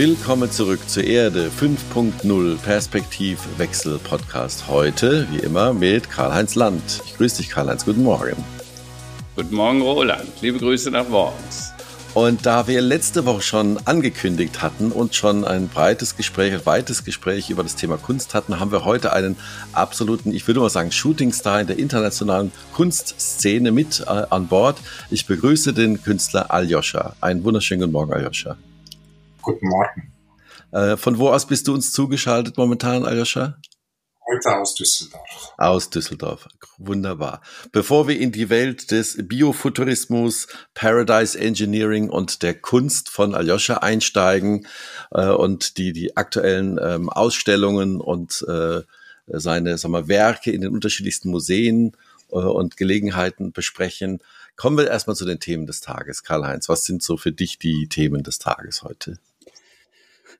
Willkommen zurück zur Erde 5.0 Perspektivwechsel Podcast. Heute, wie immer, mit Karl-Heinz Land. Ich grüße dich, Karl-Heinz. Guten Morgen. Guten Morgen, Roland. Liebe Grüße nach Worms. Und da wir letzte Woche schon angekündigt hatten und schon ein breites Gespräch, ein weites Gespräch über das Thema Kunst hatten, haben wir heute einen absoluten, ich würde mal sagen, Shootingstar in der internationalen Kunstszene mit äh, an Bord. Ich begrüße den Künstler Aljoscha. Einen wunderschönen guten Morgen, Aljoscha. Guten Morgen. Äh, von wo aus bist du uns zugeschaltet momentan, Aljoscha? Heute aus Düsseldorf. Aus Düsseldorf. Wunderbar. Bevor wir in die Welt des Biofuturismus, Paradise Engineering und der Kunst von Aljoscha einsteigen äh, und die, die aktuellen ähm, Ausstellungen und äh, seine sagen wir, Werke in den unterschiedlichsten Museen äh, und Gelegenheiten besprechen, kommen wir erstmal zu den Themen des Tages. Karl-Heinz, was sind so für dich die Themen des Tages heute?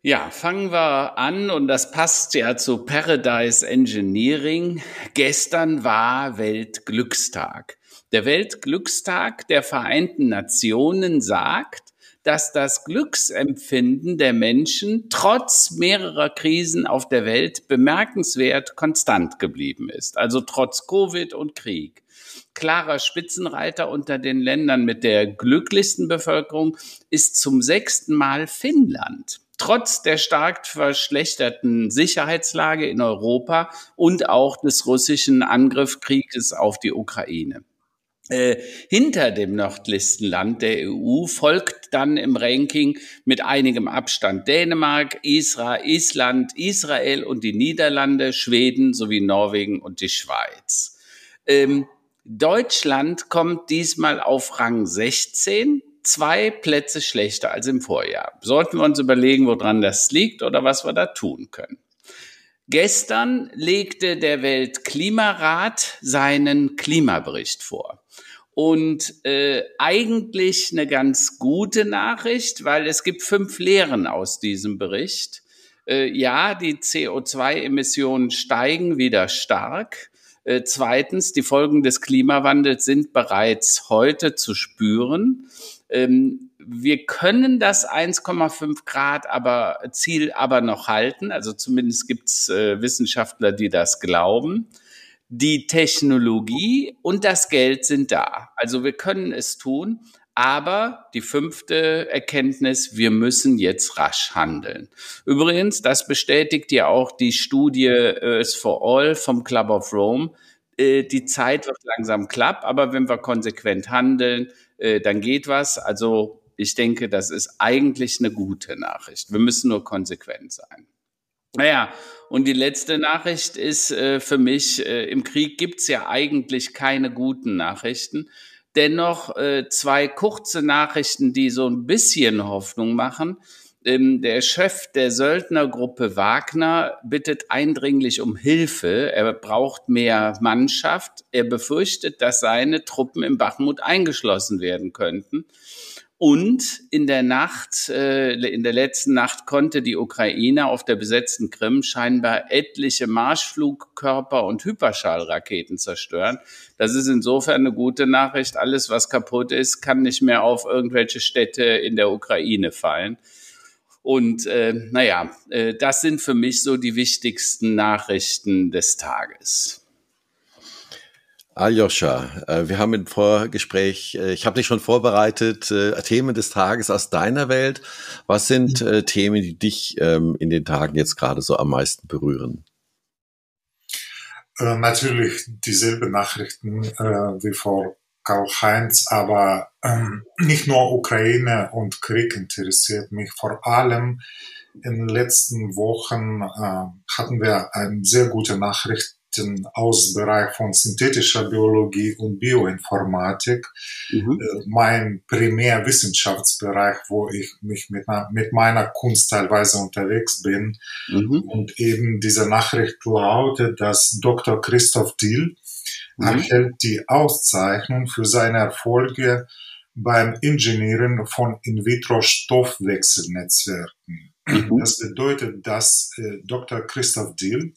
Ja, fangen wir an und das passt ja zu Paradise Engineering. Gestern war Weltglückstag. Der Weltglückstag der Vereinten Nationen sagt, dass das Glücksempfinden der Menschen trotz mehrerer Krisen auf der Welt bemerkenswert konstant geblieben ist. Also trotz Covid und Krieg. Klarer Spitzenreiter unter den Ländern mit der glücklichsten Bevölkerung ist zum sechsten Mal Finnland trotz der stark verschlechterten Sicherheitslage in Europa und auch des russischen Angriffskrieges auf die Ukraine. Äh, hinter dem nördlichsten Land der EU folgt dann im Ranking mit einigem Abstand Dänemark, Israel, Island, Israel und die Niederlande, Schweden sowie Norwegen und die Schweiz. Ähm, Deutschland kommt diesmal auf Rang 16 zwei Plätze schlechter als im Vorjahr. Sollten wir uns überlegen, woran das liegt oder was wir da tun können. Gestern legte der Weltklimarat seinen Klimabericht vor. Und äh, eigentlich eine ganz gute Nachricht, weil es gibt fünf Lehren aus diesem Bericht. Äh, ja, die CO2-Emissionen steigen wieder stark. Äh, zweitens, die Folgen des Klimawandels sind bereits heute zu spüren. Ähm, wir können das 1,5 Grad aber Ziel aber noch halten. Also zumindest gibt es äh, Wissenschaftler, die das glauben. Die Technologie und das Geld sind da. Also wir können es tun. Aber die fünfte Erkenntnis, wir müssen jetzt rasch handeln. Übrigens, das bestätigt ja auch die Studie Earth for All vom Club of Rome. Äh, die Zeit wird langsam klapp, aber wenn wir konsequent handeln, äh, dann geht was. Also ich denke, das ist eigentlich eine gute Nachricht. Wir müssen nur konsequent sein. Naja, und die letzte Nachricht ist äh, für mich, äh, im Krieg gibt's ja eigentlich keine guten Nachrichten. Dennoch äh, zwei kurze Nachrichten, die so ein bisschen Hoffnung machen. Ähm, der Chef der Söldnergruppe Wagner bittet eindringlich um Hilfe. Er braucht mehr Mannschaft. Er befürchtet, dass seine Truppen im Bachmut eingeschlossen werden könnten. Und in der Nacht, äh, in der letzten Nacht konnte die Ukraine auf der besetzten Krim scheinbar etliche Marschflugkörper und Hyperschallraketen zerstören. Das ist insofern eine gute Nachricht. Alles, was kaputt ist, kann nicht mehr auf irgendwelche Städte in der Ukraine fallen. Und äh, naja, äh, das sind für mich so die wichtigsten Nachrichten des Tages. Aljoscha, äh, wir haben im Vorgespräch, äh, ich habe dich schon vorbereitet, äh, Themen des Tages aus deiner Welt. Was sind mhm. Themen, die dich ähm, in den Tagen jetzt gerade so am meisten berühren? Natürlich dieselben Nachrichten wie vor Karl-Heinz, aber ähm, nicht nur Ukraine und Krieg interessiert mich. Vor allem in den letzten Wochen äh, hatten wir eine sehr gute Nachrichten aus Bereich von synthetischer Biologie und Bioinformatik. Mhm. Äh, mein Primärwissenschaftsbereich, wo ich mich mit, mit meiner Kunst teilweise unterwegs bin. Mhm. Und eben diese Nachricht lautet, dass Dr. Christoph Diel. Erhält die Auszeichnung für seine Erfolge beim Ingenieren von In-vitro-Stoffwechselnetzwerken. Mhm. Das bedeutet, dass äh, Dr. Christoph Diel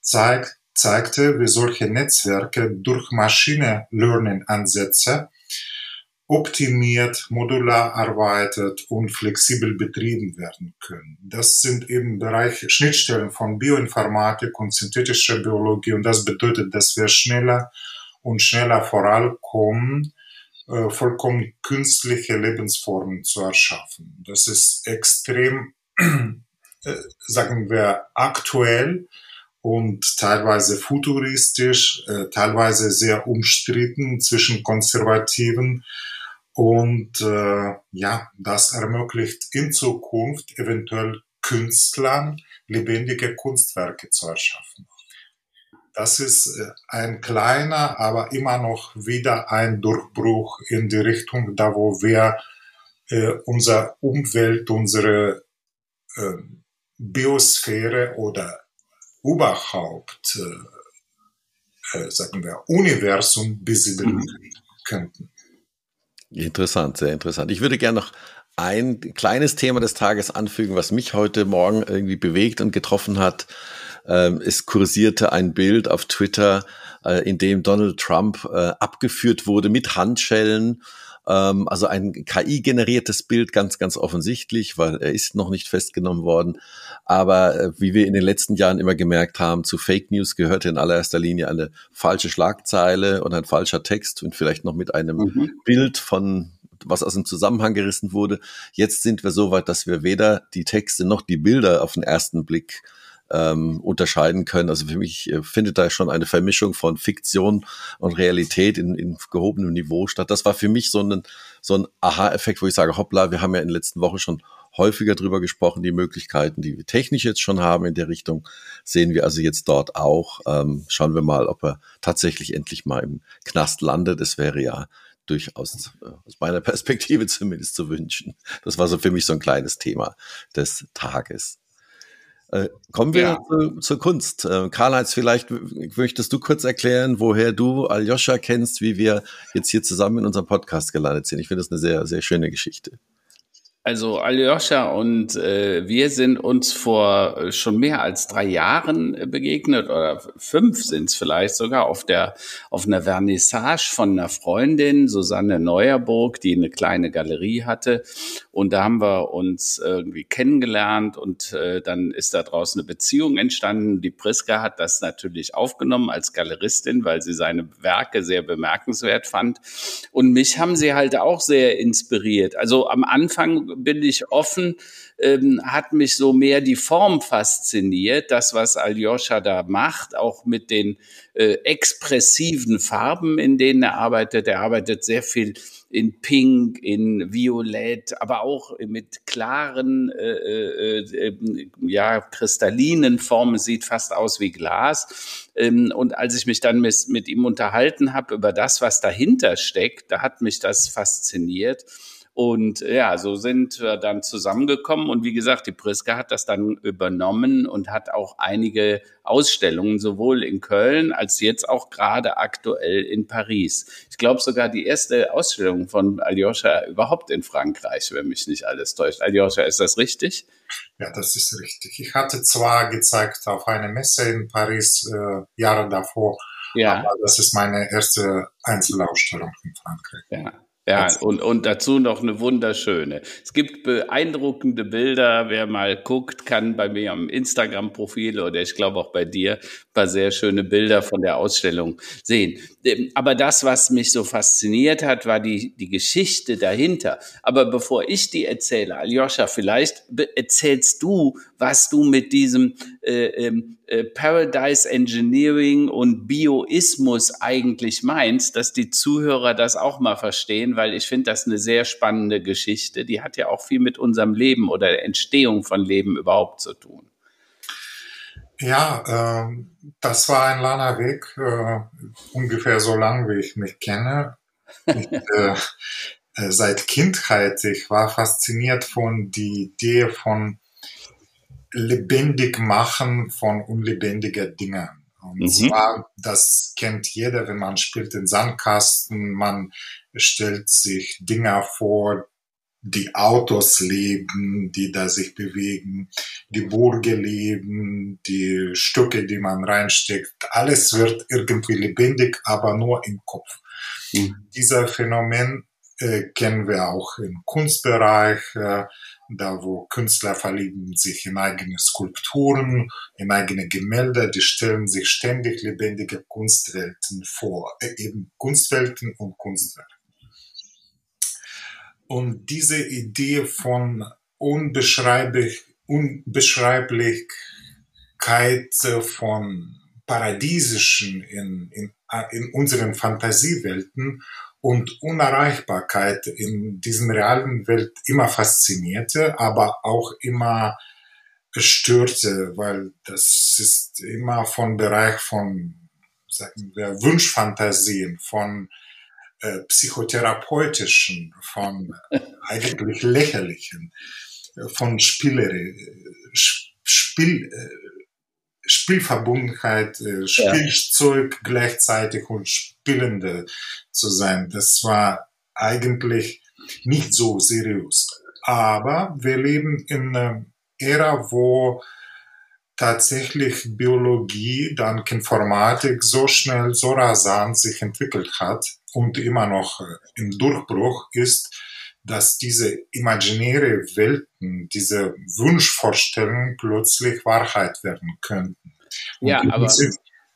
zeigt, zeigte, wie solche Netzwerke durch Machine Learning Ansätze optimiert, modular arbeitet und flexibel betrieben werden können. Das sind eben Bereiche, Schnittstellen von Bioinformatik und synthetischer Biologie und das bedeutet, dass wir schneller und schneller vorankommen, äh, vollkommen künstliche Lebensformen zu erschaffen. Das ist extrem, äh, sagen wir, aktuell und teilweise futuristisch, äh, teilweise sehr umstritten zwischen Konservativen und äh, ja, das ermöglicht in Zukunft eventuell Künstlern lebendige Kunstwerke zu erschaffen. Das ist äh, ein kleiner, aber immer noch wieder ein Durchbruch in die Richtung, da wo wir äh, unsere Umwelt, unsere äh, Biosphäre oder überhaupt, äh, äh, sagen wir, Universum besiedeln mhm. könnten. Interessant, sehr interessant. Ich würde gerne noch ein kleines Thema des Tages anfügen, was mich heute Morgen irgendwie bewegt und getroffen hat. Ähm, es kursierte ein Bild auf Twitter, äh, in dem Donald Trump äh, abgeführt wurde mit Handschellen ähm, also ein KI-generiertes Bild, ganz, ganz offensichtlich, weil er ist noch nicht festgenommen worden. Aber äh, wie wir in den letzten Jahren immer gemerkt haben, zu Fake News gehörte in allererster Linie eine falsche Schlagzeile und ein falscher Text und vielleicht noch mit einem mhm. Bild von was aus dem Zusammenhang gerissen wurde. Jetzt sind wir so weit, dass wir weder die Texte noch die Bilder auf den ersten Blick ähm, unterscheiden können. Also für mich äh, findet da schon eine Vermischung von Fiktion und Realität in, in gehobenem Niveau statt. Das war für mich so ein, so ein Aha-Effekt, wo ich sage, hoppla, wir haben ja in den letzten Wochen schon häufiger drüber gesprochen, die Möglichkeiten, die wir technisch jetzt schon haben in der Richtung, sehen wir also jetzt dort auch. Ähm, schauen wir mal, ob er tatsächlich endlich mal im Knast landet. Es wäre ja durchaus äh, aus meiner Perspektive zumindest zu wünschen. Das war so für mich so ein kleines Thema des Tages. Äh, kommen wir ja. zu, zur Kunst. Äh, Karl-Heinz, vielleicht möchtest du kurz erklären, woher du Aljoscha kennst, wie wir jetzt hier zusammen in unserem Podcast gelandet sind. Ich finde das eine sehr, sehr schöne Geschichte. Also Aljoscha und äh, wir sind uns vor äh, schon mehr als drei Jahren äh, begegnet oder fünf sind es vielleicht sogar auf der auf einer Vernissage von einer Freundin Susanne Neuerburg, die eine kleine Galerie hatte und da haben wir uns irgendwie kennengelernt und äh, dann ist da draußen eine Beziehung entstanden. Die Priska hat das natürlich aufgenommen als Galeristin, weil sie seine Werke sehr bemerkenswert fand und mich haben sie halt auch sehr inspiriert. Also am Anfang bin ich offen, ähm, hat mich so mehr die Form fasziniert, das, was Aljoscha da macht, auch mit den äh, expressiven Farben, in denen er arbeitet. Er arbeitet sehr viel in Pink, in Violett, aber auch mit klaren, äh, äh, äh, ja, kristallinen Formen, sieht fast aus wie Glas. Ähm, und als ich mich dann mit, mit ihm unterhalten habe über das, was dahinter steckt, da hat mich das fasziniert. Und ja, so sind wir dann zusammengekommen. Und wie gesagt, die Priska hat das dann übernommen und hat auch einige Ausstellungen sowohl in Köln als jetzt auch gerade aktuell in Paris. Ich glaube sogar die erste Ausstellung von Aljoscha überhaupt in Frankreich, wenn mich nicht alles täuscht. Aljoscha, ist das richtig? Ja, das ist richtig. Ich hatte zwar gezeigt auf einer Messe in Paris äh, Jahre davor, ja. aber das ist meine erste Einzelausstellung in Frankreich. Ja. Ja, und, und dazu noch eine wunderschöne. Es gibt beeindruckende Bilder. Wer mal guckt, kann bei mir am Instagram-Profil oder ich glaube auch bei dir ein paar sehr schöne Bilder von der Ausstellung sehen. Ähm, aber das, was mich so fasziniert hat, war die, die Geschichte dahinter. Aber bevor ich die erzähle, Aljoscha, vielleicht erzählst du, was du mit diesem äh, ähm, äh, Paradise Engineering und Bioismus eigentlich meinst, dass die Zuhörer das auch mal verstehen, weil ich finde das eine sehr spannende Geschichte. Die hat ja auch viel mit unserem Leben oder der Entstehung von Leben überhaupt zu tun. Ja, äh, das war ein langer Weg, äh, ungefähr so lang, wie ich mich kenne. Ich, äh, äh seit Kindheit, ich war fasziniert von die Idee von lebendig machen von unlebendiger Dingen. Und mhm. zwar, das kennt jeder, wenn man spielt in Sandkasten, man stellt sich Dinge vor, die Autos leben, die da sich bewegen, die Burge leben, die Stücke, die man reinsteckt, alles wird irgendwie lebendig, aber nur im Kopf. Mhm. Dieser Phänomen äh, kennen wir auch im Kunstbereich, äh, da wo Künstler verlieben sich in eigene Skulpturen, in eigene Gemälde, die stellen sich ständig lebendige Kunstwelten vor, äh, eben Kunstwelten und Kunstwerke. Und diese Idee von unbeschreiblich, Unbeschreiblichkeit von Paradiesischen in, in, in unseren Fantasiewelten und Unerreichbarkeit in diesem realen Welt immer faszinierte, aber auch immer störte, weil das ist immer von Bereich von sagen wir, Wunschfantasien, von äh, psychotherapeutischen, von äh, eigentlich lächerlichen, äh, von Spielerei, Spiel, äh, Spielverbundenheit, äh, Spielzeug ja. gleichzeitig und Spielende zu sein. Das war eigentlich nicht so seriös. Aber wir leben in einer Ära, wo tatsächlich Biologie, dank Informatik so schnell, so rasant sich entwickelt hat und immer noch im Durchbruch ist, dass diese imaginäre Welten, diese Wunschvorstellungen plötzlich Wahrheit werden könnten. Und ja, aber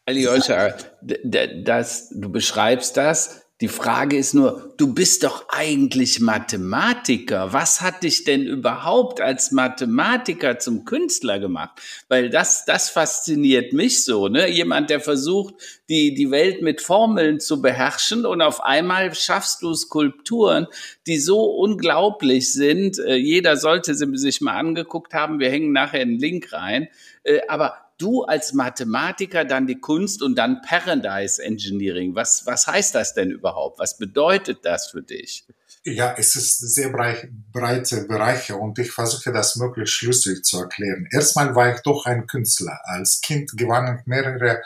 Alyosha, das, du beschreibst das, die Frage ist nur, du bist doch eigentlich Mathematiker. Was hat dich denn überhaupt als Mathematiker zum Künstler gemacht? Weil das, das fasziniert mich so, ne? Jemand, der versucht, die, die Welt mit Formeln zu beherrschen und auf einmal schaffst du Skulpturen, die so unglaublich sind. Äh, jeder sollte sie sich mal angeguckt haben. Wir hängen nachher einen Link rein. Äh, aber du als Mathematiker dann die Kunst und dann Paradise Engineering. Was, was heißt das denn überhaupt? Was bedeutet das für dich? Ja, es ist sehr breit, breite Bereiche und ich versuche das möglichst schlüssig zu erklären. Erstmal war ich doch ein Künstler. Als Kind gewann ich mehrere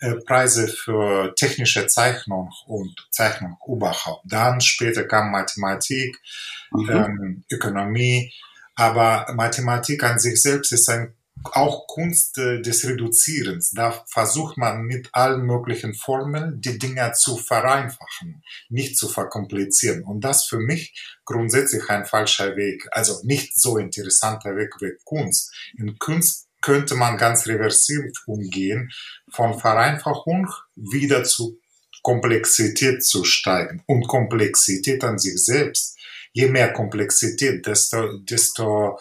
äh, Preise für technische Zeichnung und Zeichnung überhaupt. Dann später kam Mathematik, mhm. ähm, Ökonomie, aber Mathematik an sich selbst ist ein auch Kunst äh, des Reduzierens. Da versucht man mit allen möglichen Formeln die Dinge zu vereinfachen, nicht zu verkomplizieren. Und das für mich grundsätzlich ein falscher Weg. Also nicht so interessanter Weg wie Kunst. In Kunst könnte man ganz reversiv umgehen, von Vereinfachung wieder zu Komplexität zu steigen. Und Komplexität an sich selbst, je mehr Komplexität, desto, desto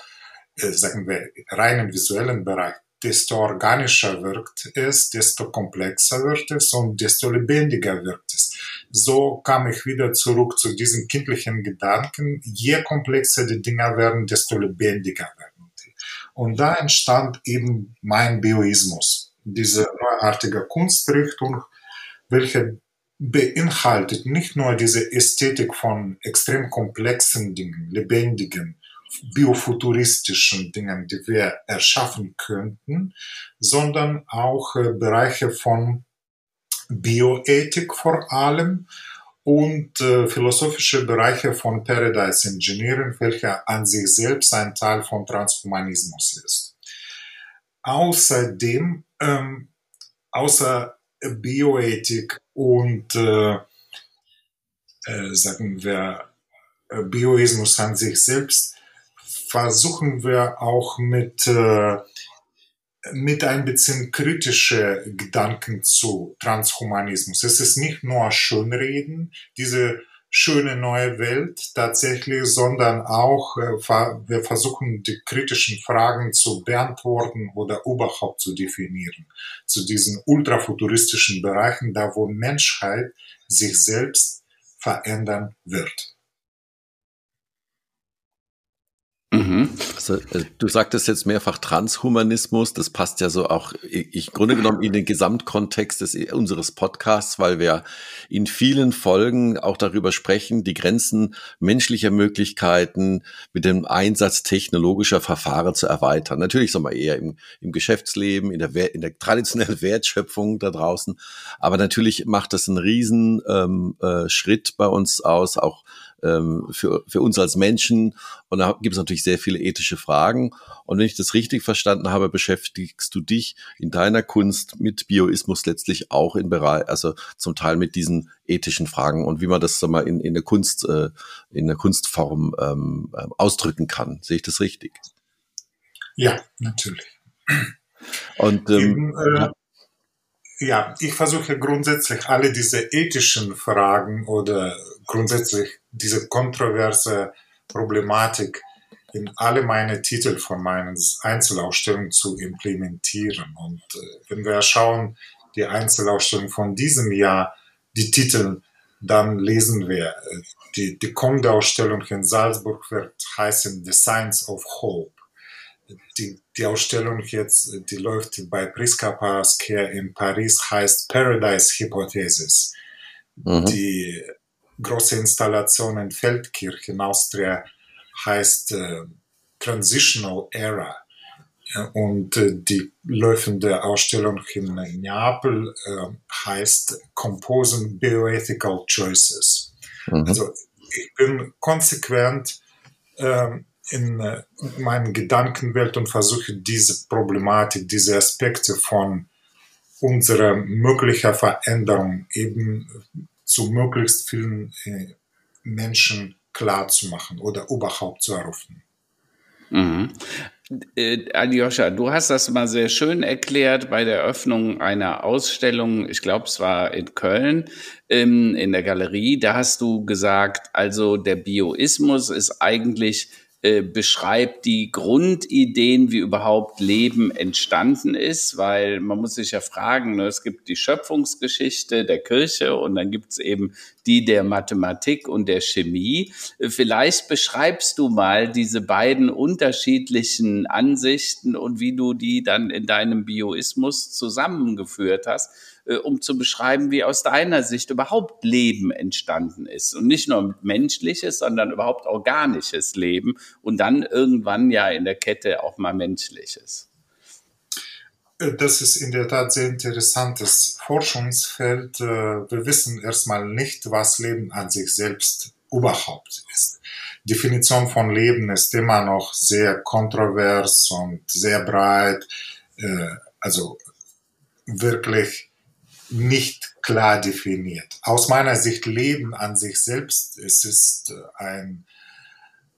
sagen wir, reinen visuellen Bereich, desto organischer wirkt es, desto komplexer wird es und desto lebendiger wird es. So kam ich wieder zurück zu diesem kindlichen Gedanken, je komplexer die Dinger werden, desto lebendiger werden die. Und da entstand eben mein Bioismus, diese neuartige Kunstrichtung, welche beinhaltet nicht nur diese Ästhetik von extrem komplexen Dingen, lebendigen, biofuturistischen Dingen, die wir erschaffen könnten, sondern auch äh, Bereiche von Bioethik vor allem und äh, philosophische Bereiche von Paradise Engineering, welcher an sich selbst ein Teil von Transhumanismus ist. Außerdem, ähm, außer Bioethik und äh, äh, sagen wir Bioismus an sich selbst versuchen wir auch mit, äh, mit ein bisschen kritische Gedanken zu Transhumanismus. Es ist nicht nur Schönreden, diese schöne neue Welt tatsächlich, sondern auch äh, wir versuchen die kritischen Fragen zu beantworten oder überhaupt zu definieren. Zu diesen ultrafuturistischen Bereichen, da wo Menschheit sich selbst verändern wird. Mhm. Also, äh, du sagtest jetzt mehrfach Transhumanismus, das passt ja so auch ich Grunde genommen in den Gesamtkontext des, unseres Podcasts, weil wir in vielen Folgen auch darüber sprechen, die Grenzen menschlicher Möglichkeiten mit dem Einsatz technologischer Verfahren zu erweitern. Natürlich sagen wir eher im, im Geschäftsleben, in der, in der traditionellen Wertschöpfung da draußen, aber natürlich macht das einen riesen ähm, äh, Schritt bei uns aus, auch ähm, für, für uns als Menschen. Und da gibt es natürlich sehr viele ethische Fragen. Und wenn ich das richtig verstanden habe, beschäftigst du dich in deiner Kunst mit Bioismus letztlich auch in Bereich, also zum Teil mit diesen ethischen Fragen und wie man das sag mal, in, in der Kunst, äh, in der Kunstform ähm, äh, ausdrücken kann. Sehe ich das richtig? Ja, natürlich. Und ähm, Eben, äh, ja, ich versuche grundsätzlich alle diese ethischen Fragen oder grundsätzlich diese kontroverse Problematik in alle meine Titel von meinen Einzelausstellungen zu implementieren. Und äh, wenn wir schauen, die Einzelausstellung von diesem Jahr, die Titel, dann lesen wir, äh, die, die kommende Ausstellung in Salzburg wird heißen The Science of Hope die, die Ausstellung jetzt, die läuft bei Priska Pasquier in Paris, heißt Paradise Hypothesis. Mhm. Die große Installation in Feldkirch in Austria heißt äh, Transitional Era. Und äh, die laufende Ausstellung in Neapel äh, heißt Composing Bioethical Choices. Mhm. Also ich bin konsequent ähm, in äh, meinen Gedankenwelt und versuche diese Problematik, diese Aspekte von unserer möglicher Veränderung eben zu möglichst vielen äh, Menschen klar zu machen oder überhaupt zu eröffnen. Mhm. Äh, Aljoscha, du hast das mal sehr schön erklärt bei der Eröffnung einer Ausstellung, ich glaube, es war in Köln, ähm, in der Galerie. Da hast du gesagt, also der Bioismus ist eigentlich äh, beschreibt die Grundideen, wie überhaupt Leben entstanden ist, weil man muss sich ja fragen, ne, es gibt die Schöpfungsgeschichte der Kirche und dann gibt es eben die der Mathematik und der Chemie. Äh, vielleicht beschreibst du mal diese beiden unterschiedlichen Ansichten und wie du die dann in deinem Bioismus zusammengeführt hast um zu beschreiben, wie aus deiner Sicht überhaupt Leben entstanden ist. Und nicht nur menschliches, sondern überhaupt organisches Leben und dann irgendwann ja in der Kette auch mal menschliches. Äh, das ist in der Tat sehr interessantes Forschungsfeld. Äh, wir wissen erstmal nicht, was Leben an sich selbst überhaupt ist. Definition von Leben ist immer noch sehr kontrovers und sehr breit. Äh, also wirklich nicht klar definiert. Aus meiner Sicht Leben an sich selbst, es ist äh, ein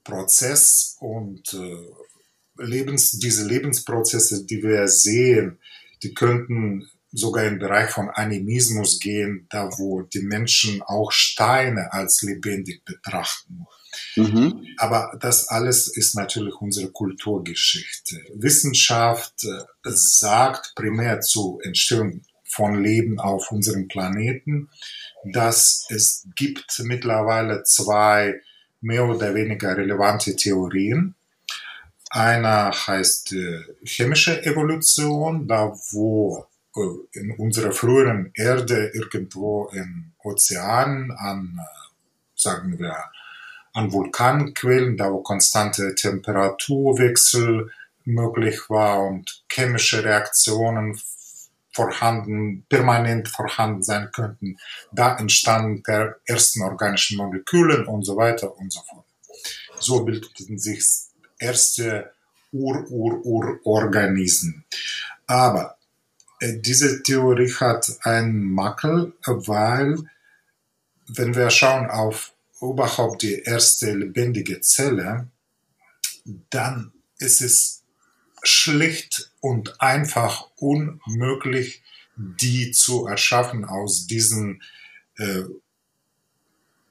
Prozess und äh, Lebens, diese Lebensprozesse, die wir sehen, die könnten sogar im Bereich von Animismus gehen, da wo die Menschen auch Steine als lebendig betrachten. Mhm. Aber das alles ist natürlich unsere Kulturgeschichte. Wissenschaft äh, sagt primär zu Entstehung von Leben auf unserem Planeten, dass es gibt mittlerweile zwei mehr oder weniger relevante Theorien. Einer heißt äh, chemische Evolution, da wo äh, in unserer früheren Erde irgendwo im Ozean an, äh, sagen wir, an Vulkanquellen, da wo konstante Temperaturwechsel möglich war und chemische Reaktionen vorhanden, permanent vorhanden sein könnten. Da entstanden der ersten organischen Moleküle und so weiter und so fort. So bildeten sich erste Ur-Ur-Ur-Organismen. Aber äh, diese Theorie hat einen Makel, weil wenn wir schauen auf überhaupt die erste lebendige Zelle, dann ist es schlicht und einfach unmöglich, die zu erschaffen aus diesen, äh,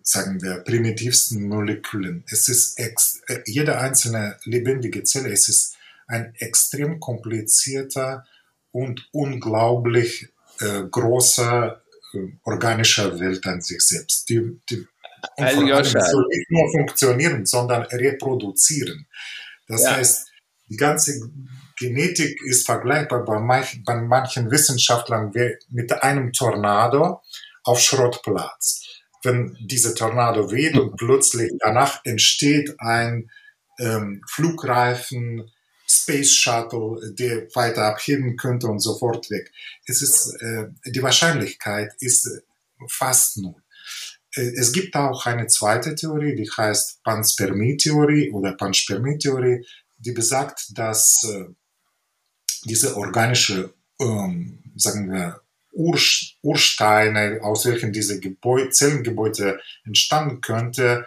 sagen wir, primitivsten Molekülen. Es ist ex äh, jede einzelne lebendige Zelle, es ist ein extrem komplizierter und unglaublich äh, großer äh, organischer Welt an sich selbst. Die, die soll nicht nur funktionieren, sondern reproduzieren. Das ja. heißt, die ganze Genetik ist vergleichbar bei, manch, bei manchen Wissenschaftlern mit einem Tornado auf Schrottplatz. Wenn diese Tornado weht und plötzlich danach entsteht ein ähm, Flugreifen, Space Shuttle, der weiter abheben könnte und sofort weg. Es ist, äh, die Wahrscheinlichkeit ist fast null. äh, es gibt auch eine zweite Theorie, die heißt Panspermie-Theorie oder Panspermie-Theorie, die besagt, dass äh, diese organische, ähm, sagen wir, Ur Ursteine, aus welchen diese Gebäude, Zellengebäude entstanden könnte,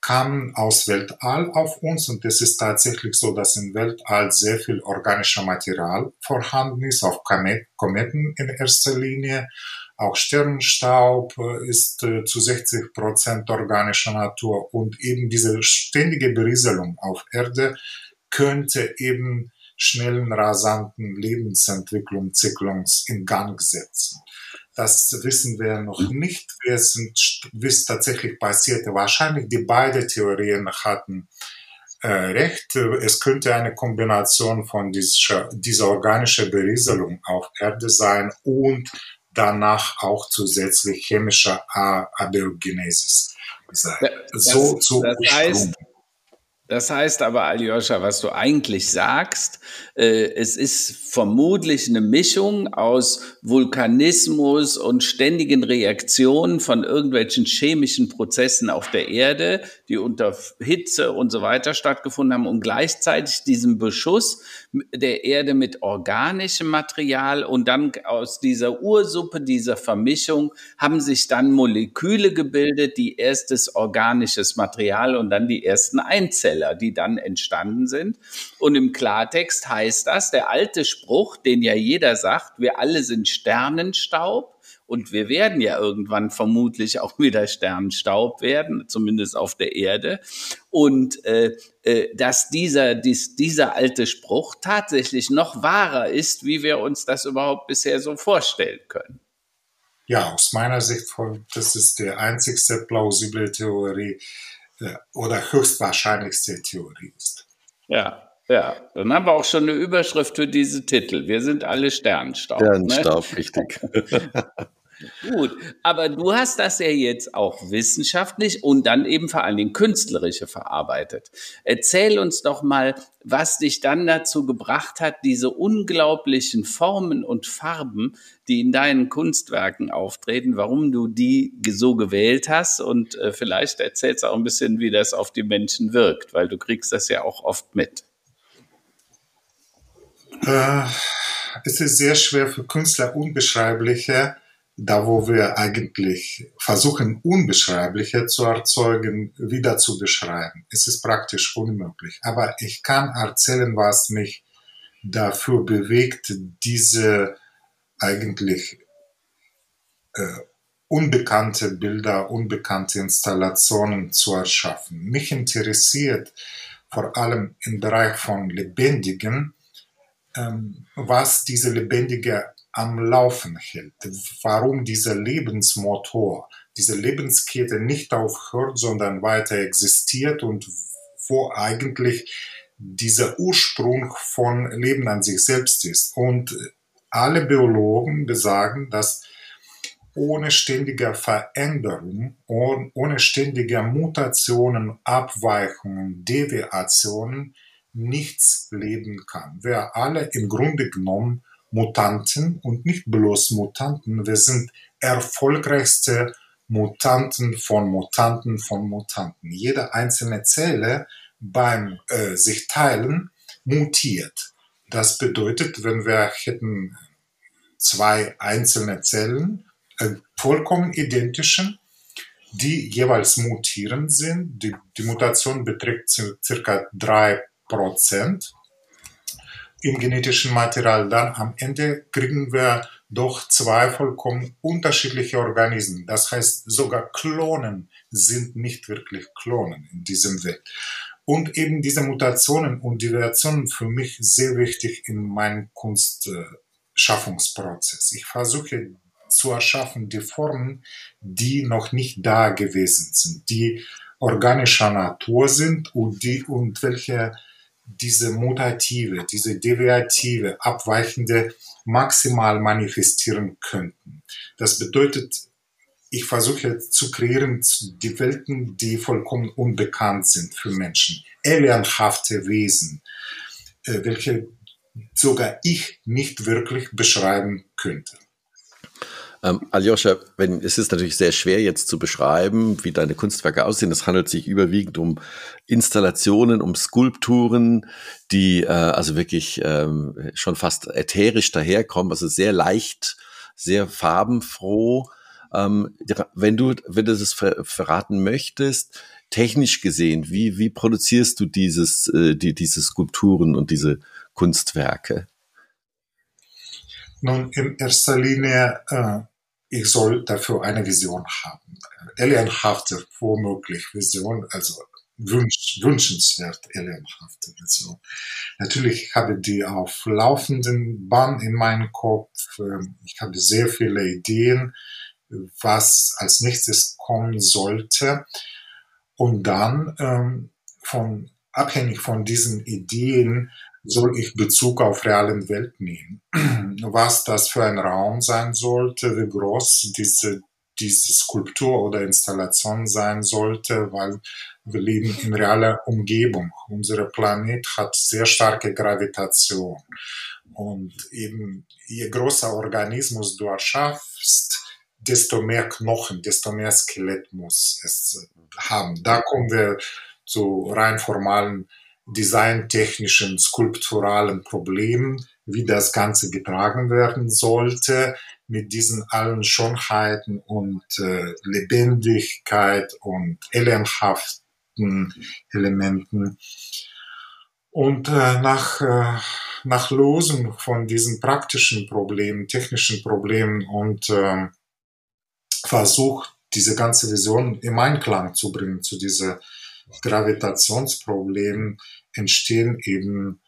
kamen aus Weltall auf uns und es ist tatsächlich so, dass im Weltall sehr viel organischer Material vorhanden ist, auf Kometen in erster Linie. Auch Sternenstaub äh, ist äh, zu 60 Prozent organischer Natur und eben diese ständige Berieselung auf Erde könnte eben schnellen, rasanten Lebensentwicklungszyklus in Gang setzen. Das wissen wir noch mhm. nicht, wie es, wie es tatsächlich passierte. Wahrscheinlich die beiden Theorien hatten äh, recht. Es könnte eine Kombination von dieser, dieser organischen Berieselung auf Erde sein und danach auch zusätzlich chemischer Abiogenesis sein. So das, zu das heißt, das heißt aber, Aljoscha, was du eigentlich sagst, äh, es ist vermutlich eine Mischung aus Vulkanismus und ständigen Reaktionen von irgendwelchen chemischen Prozessen auf der Erde, die unter Hitze und so weiter stattgefunden haben und gleichzeitig diesem Beschuss der Erde mit organischem Material. Und dann aus dieser Ursuppe, dieser Vermischung haben sich dann Moleküle gebildet, die erstes organisches Material und dann die ersten Einzeller, die dann entstanden sind. Und im Klartext heißt das, der alte Spruch, den ja jeder sagt, wir alle sind Sternenstaub, und wir werden ja irgendwann vermutlich auch wieder Sternenstaub werden, zumindest auf der Erde. Und äh, äh, dass dieser, dies, dieser alte Spruch tatsächlich noch wahrer ist, wie wir uns das überhaupt bisher so vorstellen können. Ja, aus meiner Sicht, das ist die einzigste plausible Theorie oder höchstwahrscheinlichste Theorie ist. Ja, ja, dann haben wir auch schon eine Überschrift für diese Titel. Wir sind alle Sternenstaub. Sternenstaub, ne? richtig. Gut, aber du hast das ja jetzt auch wissenschaftlich und dann eben vor allen Dingen künstlerische verarbeitet. Erzähl uns doch mal, was dich dann dazu gebracht hat, diese unglaublichen Formen und Farben, die in deinen Kunstwerken auftreten, warum du die so gewählt hast und äh, vielleicht erzählst auch ein bisschen, wie das auf die Menschen wirkt, weil du kriegst das ja auch oft mit. Äh, es ist sehr schwer für Künstler unbeschreibliche da wo wir eigentlich versuchen, Unbeschreibliche zu erzeugen, wieder zu beschreiben. Es ist praktisch unmöglich. Aber ich kann erzählen, was mich dafür bewegt, diese eigentlich äh, unbekannte Bilder, unbekannte Installationen zu erschaffen. Mich interessiert vor allem im Bereich von Lebendigen, ähm, was diese lebendige am Laufen hält, warum dieser Lebensmotor, diese Lebenskette nicht aufhört, sondern weiter existiert und wo eigentlich dieser Ursprung von Leben an sich selbst ist. Und alle Biologen besagen, dass ohne ständige Veränderung, ohne ständige Mutationen, Abweichungen, Deviationen nichts leben kann. Wir alle im Grunde genommen Mutanten und nicht bloß Mutanten. Wir sind erfolgreichste Mutanten von Mutanten von Mutanten. Jede einzelne Zelle beim äh, sich teilen mutiert. Das bedeutet, wenn wir hätten zwei einzelne Zellen, äh, vollkommen identischen, die jeweils mutieren sind, die, die Mutation beträgt circa drei Prozent im genetischen Material, dann am Ende kriegen wir doch zwei vollkommen unterschiedliche Organismen. Das heißt, sogar Klonen sind nicht wirklich Klonen in diesem Welt. Und eben diese Mutationen und Deviationen für mich sehr wichtig in meinem Kunstschaffungsprozess. Ich versuche zu erschaffen die Formen, die noch nicht da gewesen sind, die organischer Natur sind und die und welche diese mutative, diese deviative, abweichende maximal manifestieren könnten. Das bedeutet, ich versuche zu kreieren die Welten, die vollkommen unbekannt sind für Menschen. Alienhafte Wesen, äh, welche sogar ich nicht wirklich beschreiben könnte. Ähm, Aljoscha, wenn, es ist natürlich sehr schwer jetzt zu beschreiben, wie deine Kunstwerke aussehen. Es handelt sich überwiegend um Installationen, um Skulpturen, die äh, also wirklich ähm, schon fast ätherisch daherkommen, also sehr leicht, sehr farbenfroh. Ähm, wenn du, wenn du das ver verraten möchtest, technisch gesehen, wie, wie produzierst du dieses, äh, die, diese Skulpturen und diese Kunstwerke? Nun, in erster Linie, äh, ich soll dafür eine Vision haben. Alienhafte, womöglich Vision, also wünsch, wünschenswert alienhafte Vision. Natürlich habe die auf laufenden Bahn in meinem Kopf. Ähm, ich habe sehr viele Ideen, was als nächstes kommen sollte. Und dann ähm, von abhängig von diesen Ideen soll ich Bezug auf realen Welt nehmen. Was das für ein Raum sein sollte, wie groß diese, diese Skulptur oder Installation sein sollte, weil wir leben in realer Umgebung. Unser Planet hat sehr starke Gravitation. Und eben je größer Organismus du erschaffst, desto mehr Knochen, desto mehr Skelett muss es haben. Da kommen wir zu rein formalen designtechnischen, skulpturalen Problemen, wie das Ganze getragen werden sollte, mit diesen allen Schönheiten und äh, Lebendigkeit und ellenhaften Elementen. Und äh, nach, äh, nach Lösung von diesen praktischen Problemen, technischen Problemen und äh, Versuch, diese ganze Vision im Einklang zu bringen zu dieser Gravitationsproblemen entstehen eben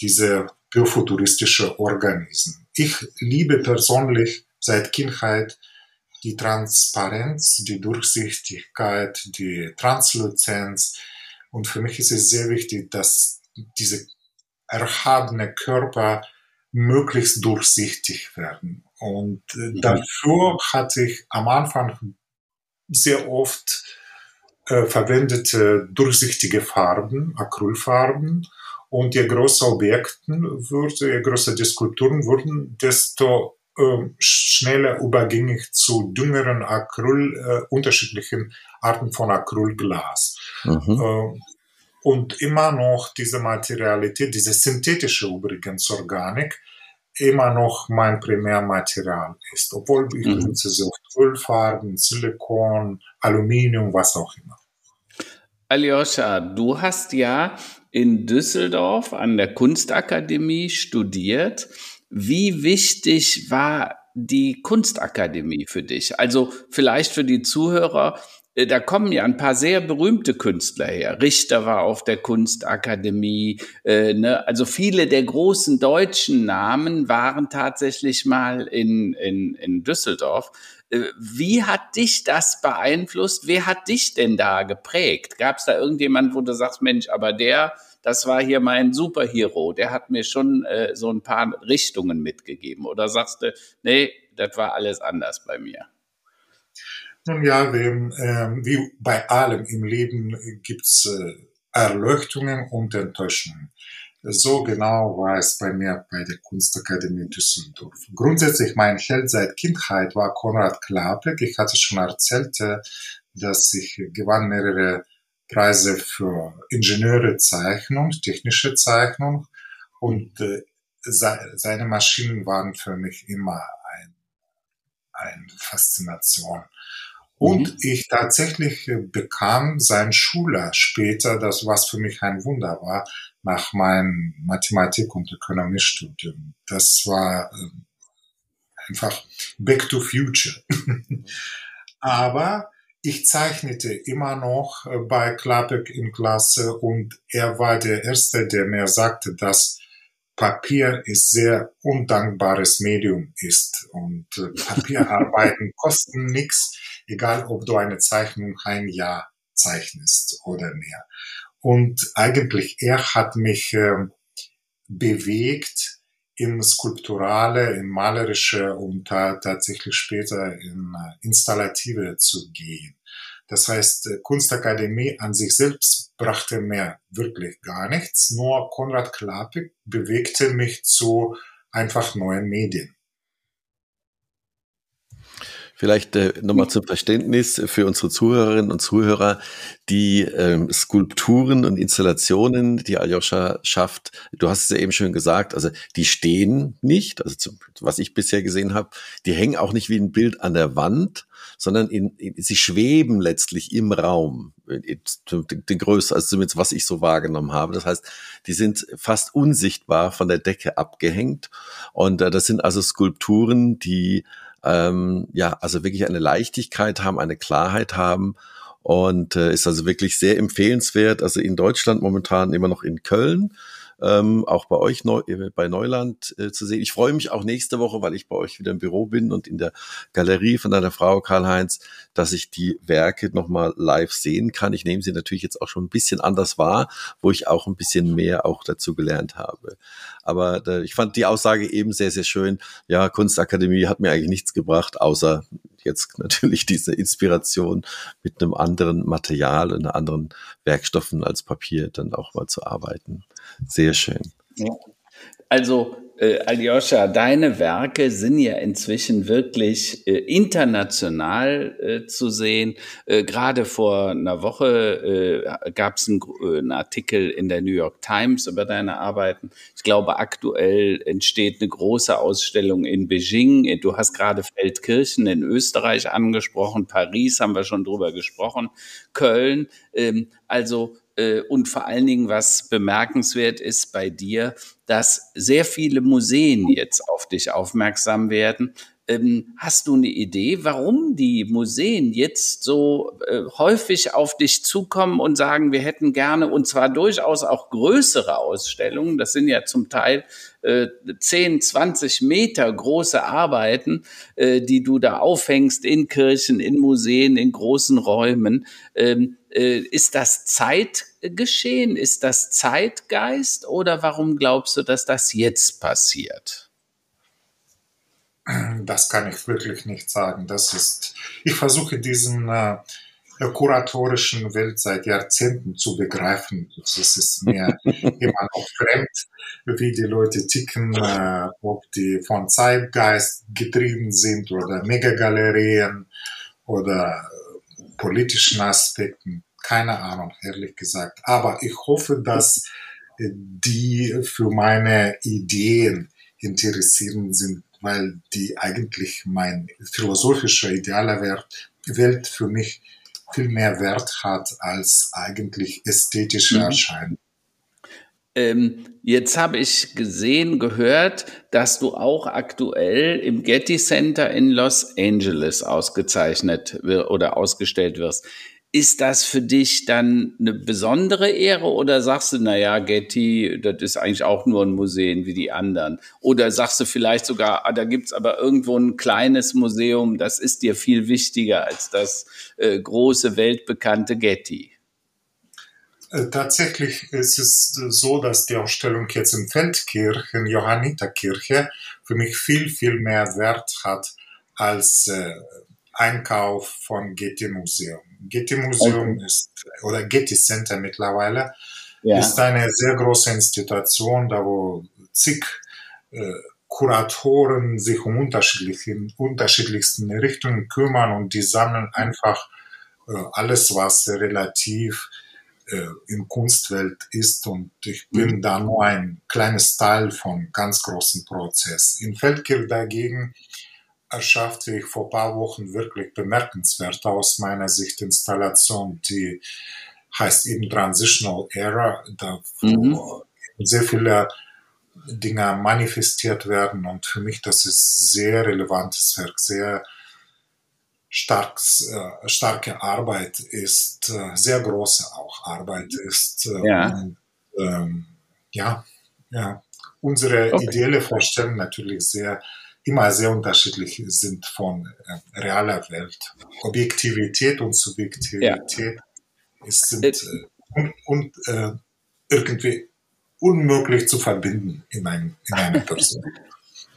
diese biofuturistische Organismen. Ich liebe persönlich seit Kindheit die Transparenz, die Durchsichtigkeit, die Transluzenz. Und für mich ist es sehr wichtig, dass diese erhabene Körper möglichst durchsichtig werden. Und äh, mhm. dafür hatte ich am Anfang sehr oft äh, verwendete durchsichtige Farben, Acrylfarben. Und je größer Objekten würde, je größer die Skulpturen wurden, desto äh, schneller überging ich zu dünneren Acryl, äh, unterschiedlichen Arten von Acrylglas. Mhm. Äh, und immer noch diese Materialität, diese synthetische übrigens Organik, immer noch mein Primärmaterial ist, obwohl ich mhm. benutze so Ölfarben, Silikon, Aluminium, was auch immer. Aljoscha, du hast ja in Düsseldorf an der Kunstakademie studiert. Wie wichtig war die Kunstakademie für dich? Also vielleicht für die Zuhörer, da kommen ja ein paar sehr berühmte Künstler her. Richter war auf der Kunstakademie. Äh, ne? Also viele der großen deutschen Namen waren tatsächlich mal in, in, in Düsseldorf. Äh, wie hat dich das beeinflusst? Wer hat dich denn da geprägt? Gab es da irgendjemand, wo du sagst, Mensch, aber der, das war hier mein Superhero, der hat mir schon äh, so ein paar Richtungen mitgegeben? Oder sagst du, nee, das war alles anders bei mir? Nun ja, wie, äh, wie bei allem im Leben gibt's äh, Erleuchtungen und Enttäuschungen. So genau war es bei mir bei der Kunstakademie Düsseldorf. Grundsätzlich mein Held seit Kindheit war Konrad Klapek. Ich hatte schon erzählt, äh, dass ich gewann mehrere Preise für Ingenieure Zeichnung, technische Zeichnung und äh, seine Maschinen waren für mich immer ein, eine Faszination. Und mhm. ich tatsächlich äh, bekam sein Schüler später, das was für mich ein Wunder war, nach meinem Mathematik- und Ökonomiestudium. Das war äh, einfach Back to Future. Aber ich zeichnete immer noch äh, bei Klapek in Klasse und er war der Erste, der mir sagte, dass Papier ist sehr undankbares Medium ist und äh, Papierarbeiten kosten nichts egal ob du eine Zeichnung ein Jahr zeichnest oder mehr. Und eigentlich er hat mich äh, bewegt, in skulpturale, in malerische und tatsächlich später in äh, installative zu gehen. Das heißt, äh, Kunstakademie an sich selbst brachte mir wirklich gar nichts, nur Konrad Klapik bewegte mich zu einfach neuen Medien. Vielleicht äh, nochmal zum Verständnis für unsere Zuhörerinnen und Zuhörer. Die ähm, Skulpturen und Installationen, die Aljoscha schafft, du hast es ja eben schon gesagt, also die stehen nicht, also zum, was ich bisher gesehen habe, die hängen auch nicht wie ein Bild an der Wand, sondern in, in, sie schweben letztlich im Raum, den Größe, also zumindest was ich so wahrgenommen habe. Das heißt, die sind fast unsichtbar von der Decke abgehängt und äh, das sind also Skulpturen, die ähm, ja, also wirklich eine Leichtigkeit haben, eine Klarheit haben und äh, ist also wirklich sehr empfehlenswert. Also in Deutschland momentan immer noch in Köln ähm, auch bei euch Neu äh, bei Neuland äh, zu sehen. Ich freue mich auch nächste Woche, weil ich bei euch wieder im Büro bin und in der Galerie von deiner Frau Karl-Heinz, dass ich die Werke nochmal live sehen kann. Ich nehme sie natürlich jetzt auch schon ein bisschen anders wahr, wo ich auch ein bisschen mehr auch dazu gelernt habe. Aber äh, ich fand die Aussage eben sehr, sehr schön. Ja, Kunstakademie hat mir eigentlich nichts gebracht, außer jetzt natürlich diese Inspiration mit einem anderen Material und anderen Werkstoffen als Papier dann auch mal zu arbeiten. Sehr schön. Ja. Also äh, Aljoscha, deine Werke sind ja inzwischen wirklich äh, international äh, zu sehen. Äh, Gerade vor einer Woche äh, gab es einen, äh, einen, Artikel in der New York Times über deine Arbeiten. Ich glaube, aktuell entsteht eine große Ausstellung in Beijing. Du hast gerade Feldkirchen in Österreich angesprochen, Paris haben wir schon drüber gesprochen, Köln. Ähm, also und vor allen Dingen, was bemerkenswert ist bei dir, dass sehr viele Museen jetzt auf dich aufmerksam werden. Ähm, hast du eine Idee, warum die Museen jetzt so äh, häufig auf dich zukommen und sagen, wir hätten gerne, und zwar durchaus auch größere Ausstellungen, das sind ja zum Teil äh, 10, 20 Meter große Arbeiten, äh, die du da aufhängst in Kirchen, in Museen, in großen Räumen. Ähm, äh, ist das Zeitgeschehen? Ist das Zeitgeist? Oder warum glaubst du, dass das jetzt passiert? Das kann ich wirklich nicht sagen. Das ist, ich versuche diesen äh, kuratorischen Welt seit Jahrzehnten zu begreifen. Das ist mir immer noch fremd, wie die Leute ticken, äh, ob die von Zeitgeist getrieben sind oder Megagalerien oder politischen Aspekten. Keine Ahnung, ehrlich gesagt. Aber ich hoffe, dass die für meine Ideen interessieren sind, weil die eigentlich mein philosophischer idealer Wert, Welt für mich viel mehr Wert hat als eigentlich ästhetische mhm. Erscheinung. Ähm, jetzt habe ich gesehen, gehört, dass du auch aktuell im Getty Center in Los Angeles ausgezeichnet oder ausgestellt wirst. Ist das für dich dann eine besondere Ehre oder sagst du, naja, Getty, das ist eigentlich auch nur ein Museum wie die anderen? Oder sagst du vielleicht sogar, ah, da gibt's aber irgendwo ein kleines Museum, das ist dir viel wichtiger als das äh, große, weltbekannte Getty? Äh, tatsächlich ist es so, dass die Ausstellung jetzt in Feldkirchen, Johanniterkirche, für mich viel, viel mehr Wert hat als äh, Einkauf von Getty Museum. Getty Museum okay. ist, oder Getty Center mittlerweile, ja. ist eine sehr große Institution, da wo zig äh, Kuratoren sich um unterschiedliche, unterschiedlichsten Richtungen kümmern und die sammeln einfach äh, alles, was relativ äh, in Kunstwelt ist und ich bin mhm. da nur ein kleines Teil von ganz großen Prozess. In Feldkirch dagegen erschaffte ich vor paar Wochen wirklich bemerkenswert aus meiner Sicht Installation, die heißt eben Transitional Era, da mhm. sehr viele Dinge manifestiert werden und für mich das ist sehr relevantes Werk, sehr starks, äh, starke Arbeit ist, äh, sehr große auch Arbeit ist. Äh, ja. Und, ähm, ja, ja, unsere okay. ideelle Vorstellung natürlich sehr immer sehr unterschiedlich sind von äh, realer Welt. Objektivität und Subjektivität ja. sind äh, und, äh, irgendwie unmöglich zu verbinden in, ein, in einer Person.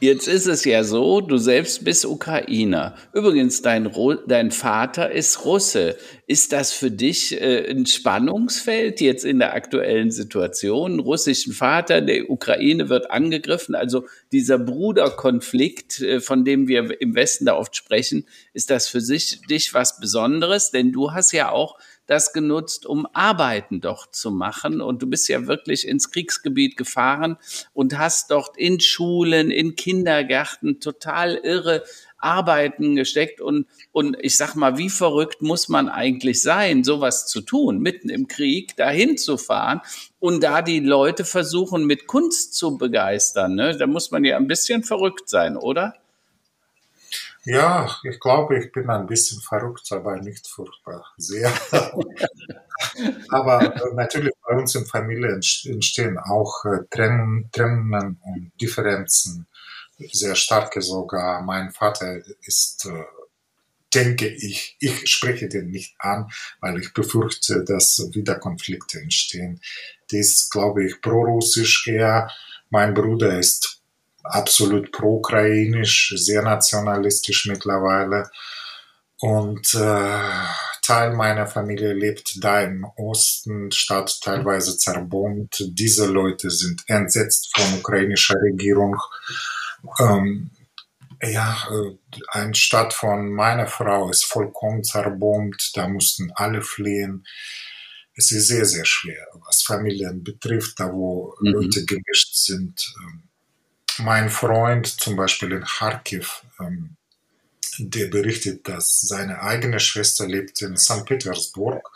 Jetzt ist es ja so, du selbst bist Ukrainer. Übrigens, dein, dein Vater ist Russe. Ist das für dich äh, ein Spannungsfeld jetzt in der aktuellen Situation? Russischen Vater, der Ukraine wird angegriffen. Also dieser Bruderkonflikt, äh, von dem wir im Westen da oft sprechen, ist das für sich, dich was Besonderes? Denn du hast ja auch das genutzt, um Arbeiten dort zu machen. Und du bist ja wirklich ins Kriegsgebiet gefahren und hast dort in Schulen, in Kindergärten total irre Arbeiten gesteckt und, und ich sag mal, wie verrückt muss man eigentlich sein, sowas zu tun, mitten im Krieg dahin zu fahren und da die Leute versuchen, mit Kunst zu begeistern. Ne? Da muss man ja ein bisschen verrückt sein, oder? Ja, ich glaube, ich bin ein bisschen verrückt, aber nicht furchtbar sehr. aber äh, natürlich bei uns in Familie entstehen auch äh, Trennungen und Differenzen, sehr starke sogar. Mein Vater ist, äh, denke ich, ich spreche den nicht an, weil ich befürchte, dass wieder Konflikte entstehen. Das glaube ich prorussisch eher. Mein Bruder ist absolut pro-ukrainisch, sehr nationalistisch mittlerweile. Und äh, Teil meiner Familie lebt da im Osten, Stadt teilweise zerbombt. Diese Leute sind entsetzt von ukrainischer Regierung. Ähm, ja, äh, eine Stadt von meiner Frau ist vollkommen zerbombt. Da mussten alle fliehen. Es ist sehr, sehr schwer, was Familien betrifft, da wo mhm. Leute gemischt sind. Ähm, mein Freund zum Beispiel in Kharkiv, ähm, der berichtet, dass seine eigene Schwester lebt in St. Petersburg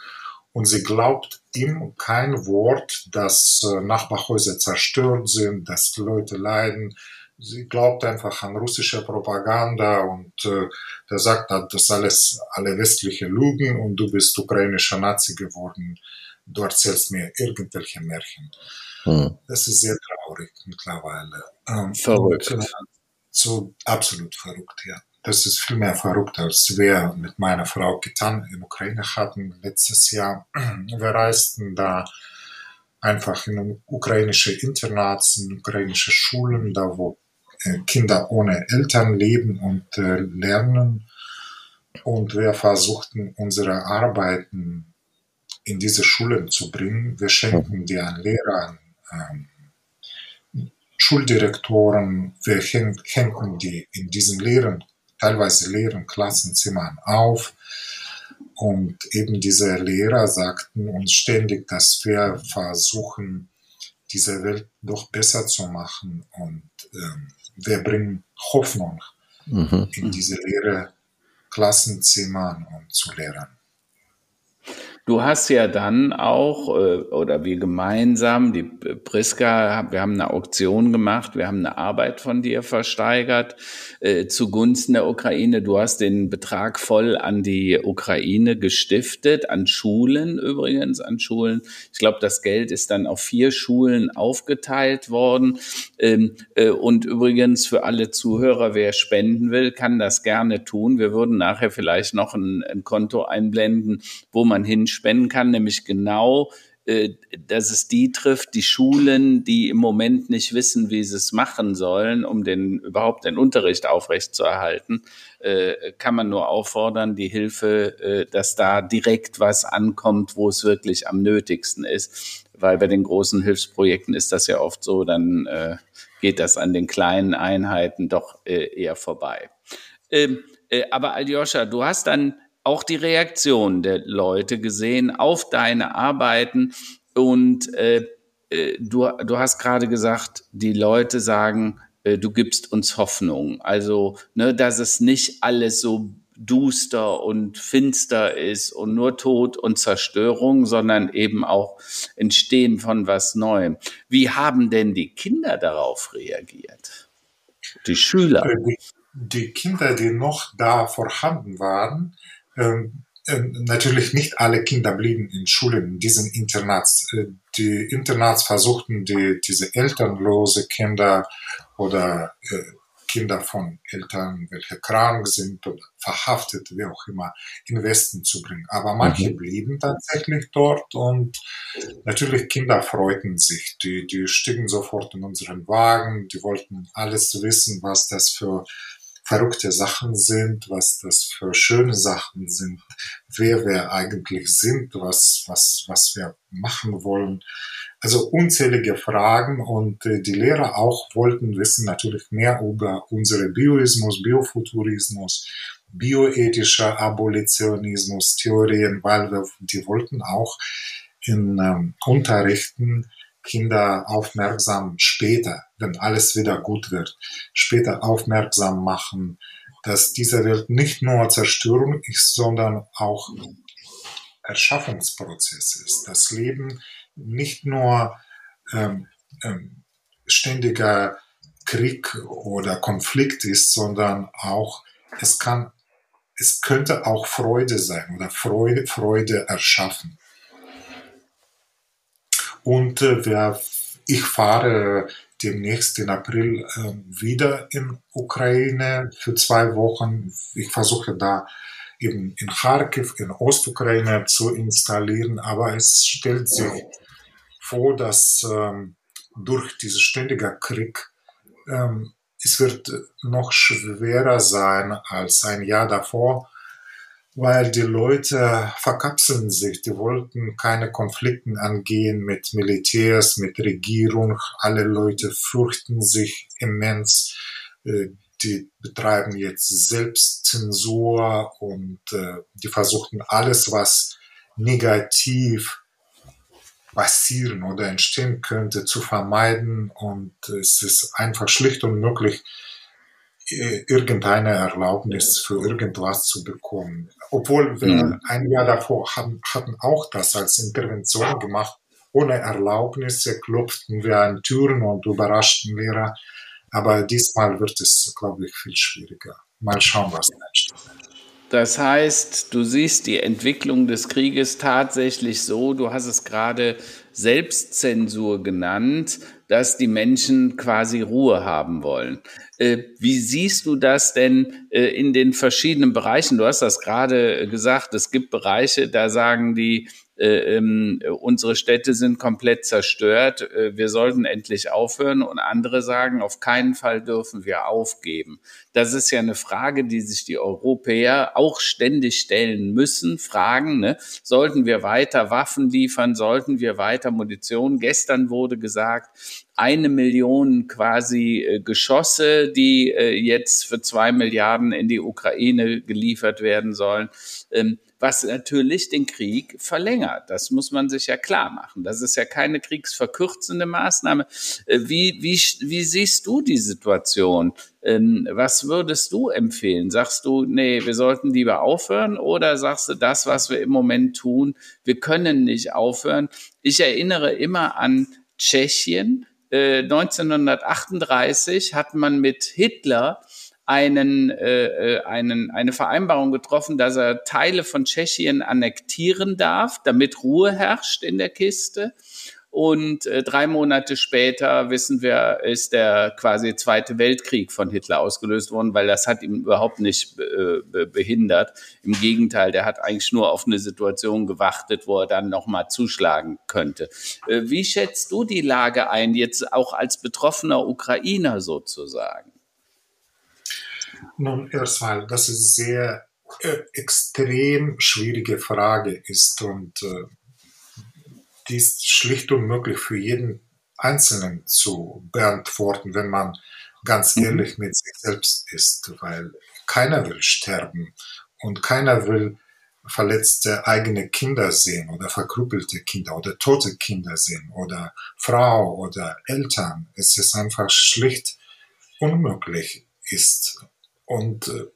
und sie glaubt ihm kein Wort, dass äh, Nachbarhäuser zerstört sind, dass Leute leiden. Sie glaubt einfach an russische Propaganda und äh, der sagt, das alles alle westliche Lügen und du bist ukrainischer Nazi geworden. Du erzählst mir irgendwelche Märchen. Hm. Das ist sehr traurig mittlerweile. Ähm, verrückt. Und, äh, so absolut verrückt, ja. Das ist viel mehr verrückt, als wir mit meiner Frau getan in Ukraine hatten letztes Jahr. Wir reisten da einfach in ukrainische Internats, in ukrainische Schulen, da wo äh, Kinder ohne Eltern leben und äh, lernen. Und wir versuchten unsere Arbeiten in diese Schulen zu bringen. Wir schenken die an Lehrer, ähm, Schuldirektoren, wir hängen die in diesen leeren, teilweise leeren Klassenzimmern auf. Und eben diese Lehrer sagten uns ständig, dass wir versuchen, diese Welt doch besser zu machen. Und ähm, wir bringen Hoffnung mhm. in diese leere Klassenzimmer und zu Lehrern. Du hast ja dann auch, äh, oder wir gemeinsam, die Priska, wir haben eine Auktion gemacht, wir haben eine Arbeit von dir versteigert äh, zugunsten der Ukraine. Du hast den Betrag voll an die Ukraine gestiftet, an Schulen übrigens, an Schulen. Ich glaube, das Geld ist dann auf vier Schulen aufgeteilt worden. Ähm, äh, und übrigens für alle Zuhörer, wer spenden will, kann das gerne tun. Wir würden nachher vielleicht noch ein, Konto einblenden, wo man hinschaut spenden kann, nämlich genau, äh, dass es die trifft, die Schulen, die im Moment nicht wissen, wie sie es machen sollen, um den überhaupt den Unterricht aufrechtzuerhalten, äh, kann man nur auffordern, die Hilfe, äh, dass da direkt was ankommt, wo es wirklich am nötigsten ist. Weil bei den großen Hilfsprojekten ist das ja oft so, dann geht das an den kleinen Einheiten doch eher vorbei. Ähm, äh, aber Aljoscha, du hast dann auch die Reaktion der Leute gesehen auf deine Arbeiten. Und äh, äh, du, du hast gerade gesagt, die Leute sagen, äh, du gibst uns Hoffnung. Also, ne, dass es nicht alles so duster und finster ist und nur Tod und Zerstörung, sondern eben auch Entstehen von was Neuem. Wie haben denn die Kinder darauf reagiert? Die Schüler? Äh, die, die Kinder, die noch da vorhanden waren, ähm, ähm, natürlich nicht alle Kinder blieben in Schulen, in diesen Internats. Äh, die Internats versuchten, die, diese elternlose Kinder oder äh, Kinder von Eltern, welche krank sind oder verhaftet, wie auch immer, in Westen zu bringen. Aber manche mhm. blieben tatsächlich dort und natürlich Kinder freuten sich. Die, die stiegen sofort in unseren Wagen, die wollten alles wissen, was das für verrückte Sachen sind, was das für schöne Sachen sind, wer wir eigentlich sind, was, was, was wir machen wollen. Also unzählige Fragen und äh, die Lehrer auch wollten wissen natürlich mehr über unsere Bioismus, Biofuturismus, bioethischer Abolitionismus, Theorien, weil wir, die wollten auch in ähm, Unterrichten Kinder aufmerksam später, wenn alles wieder gut wird, später aufmerksam machen, dass diese Welt nicht nur Zerstörung ist, sondern auch Erschaffungsprozess ist. Das Leben nicht nur ähm, ähm, ständiger Krieg oder Konflikt ist, sondern auch es kann, es könnte auch Freude sein oder Freude, Freude erschaffen. Und äh, wer, ich fahre demnächst in April äh, wieder in Ukraine für zwei Wochen. Ich versuche da eben in Kharkiv, in Ostukraine zu installieren, aber es stellt sich vor, dass ähm, durch diesen ständigen Krieg ähm, es wird noch schwerer sein als ein Jahr davor, weil die Leute verkapseln sich. Die wollten keine Konflikte angehen mit Militärs, mit Regierung. Alle Leute fürchten sich immens. Äh, die betreiben jetzt Selbstzensur und äh, die versuchten alles, was negativ passieren oder entstehen könnte, zu vermeiden. Und es ist einfach schlicht unmöglich, irgendeine Erlaubnis für irgendwas zu bekommen. Obwohl wir mhm. ein Jahr davor hatten, hatten auch das als Intervention gemacht. Ohne Erlaubnisse klopften wir an Türen und überraschten Lehrer. Aber diesmal wird es, glaube ich, viel schwieriger. Mal schauen, was entsteht. Das heißt, du siehst die Entwicklung des Krieges tatsächlich so, du hast es gerade Selbstzensur genannt, dass die Menschen quasi Ruhe haben wollen. Äh, wie siehst du das denn äh, in den verschiedenen Bereichen? Du hast das gerade gesagt, es gibt Bereiche, da sagen die, äh, ähm, unsere Städte sind komplett zerstört, äh, wir sollten endlich aufhören und andere sagen, auf keinen Fall dürfen wir aufgeben. Das ist ja eine Frage, die sich die Europäer auch ständig stellen müssen, fragen, ne? sollten wir weiter Waffen liefern, sollten wir weiter Munition? Gestern wurde gesagt, eine Million quasi äh, Geschosse, die äh, jetzt für zwei Milliarden in die Ukraine geliefert werden sollen. Ähm, was natürlich den Krieg verlängert. Das muss man sich ja klar machen. Das ist ja keine kriegsverkürzende Maßnahme. Äh, wie, wie, wie siehst du die Situation? Ähm, was würdest du empfehlen? Sagst du, nee, wir sollten lieber aufhören oder sagst du, das, was wir im Moment tun, wir können nicht aufhören? Ich erinnere immer an Tschechien. 1938 äh, hat man mit Hitler einen, äh, äh, einen, eine Vereinbarung getroffen, dass er Teile von Tschechien annektieren darf, damit Ruhe herrscht in der Kiste. Und äh, drei Monate später, wissen wir, ist der quasi Zweite Weltkrieg von Hitler ausgelöst worden, weil das hat ihm überhaupt nicht äh, behindert. Im Gegenteil, der hat eigentlich nur auf eine Situation gewartet, wo er dann nochmal zuschlagen könnte. Äh, wie schätzt du die Lage ein, jetzt auch als betroffener Ukrainer sozusagen? Nun, erstmal, dass es sehr äh, extrem schwierige Frage ist und äh, die ist schlicht unmöglich für jeden Einzelnen zu beantworten, wenn man ganz mhm. ehrlich mit sich selbst ist, weil keiner will sterben und keiner will verletzte eigene Kinder sehen oder verkrüppelte Kinder oder tote Kinder sehen oder Frau oder Eltern. Es ist einfach schlicht unmöglich ist. Und äh,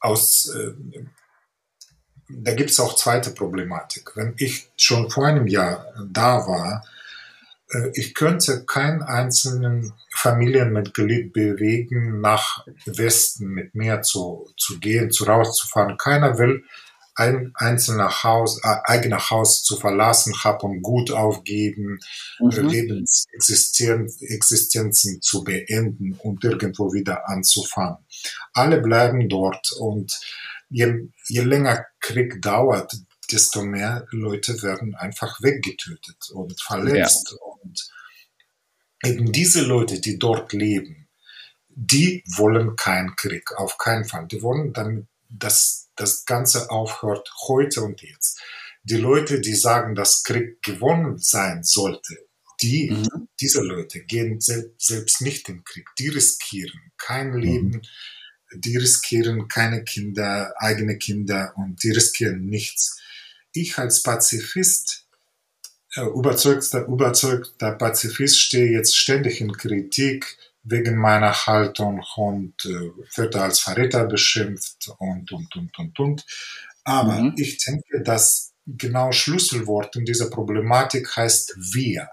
aus, äh, da gibt es auch zweite Problematik. Wenn ich schon vor einem Jahr da war, äh, ich könnte keinen einzelnen Familienmitglied bewegen, nach Westen mit mir zu, zu gehen, zu rauszufahren. Keiner will ein einzelner Haus, äh, eigener Haus zu verlassen, Hab und Gut aufgeben, mhm. Lebensexistenzen zu beenden und irgendwo wieder anzufangen. Alle bleiben dort und je, je länger Krieg dauert, desto mehr Leute werden einfach weggetötet und verletzt. Ja. Und eben diese Leute, die dort leben, die wollen keinen Krieg, auf keinen Fall. Die wollen dann, dass das Ganze aufhört heute und jetzt. Die Leute, die sagen, dass Krieg gewonnen sein sollte, die, mhm. diese Leute gehen sel selbst nicht in Krieg. Die riskieren kein mhm. Leben, die riskieren keine Kinder, eigene Kinder und die riskieren nichts. Ich als Pazifist, äh, überzeugter, überzeugter Pazifist stehe jetzt ständig in Kritik wegen meiner Haltung und äh, wird als Verräter beschimpft und, und, und, und, und. Aber mhm. ich denke, dass genau Schlüsselwort in dieser Problematik heißt wir.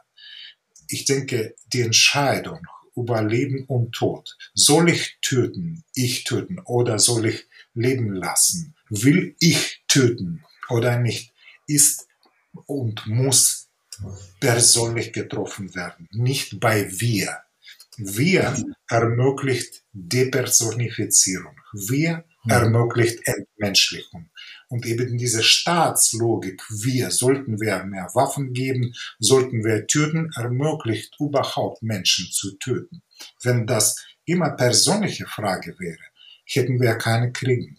Ich denke, die Entscheidung über Leben und Tod, soll ich töten, ich töten oder soll ich leben lassen, will ich töten oder nicht, ist und muss persönlich getroffen werden, nicht bei wir. Wir ermöglicht Depersonifizierung. Wir ermöglicht Entmenschlichung. Und eben diese Staatslogik, wir, sollten wir mehr Waffen geben, sollten wir töten, ermöglicht überhaupt Menschen zu töten. Wenn das immer persönliche Frage wäre, hätten wir keine Kriege.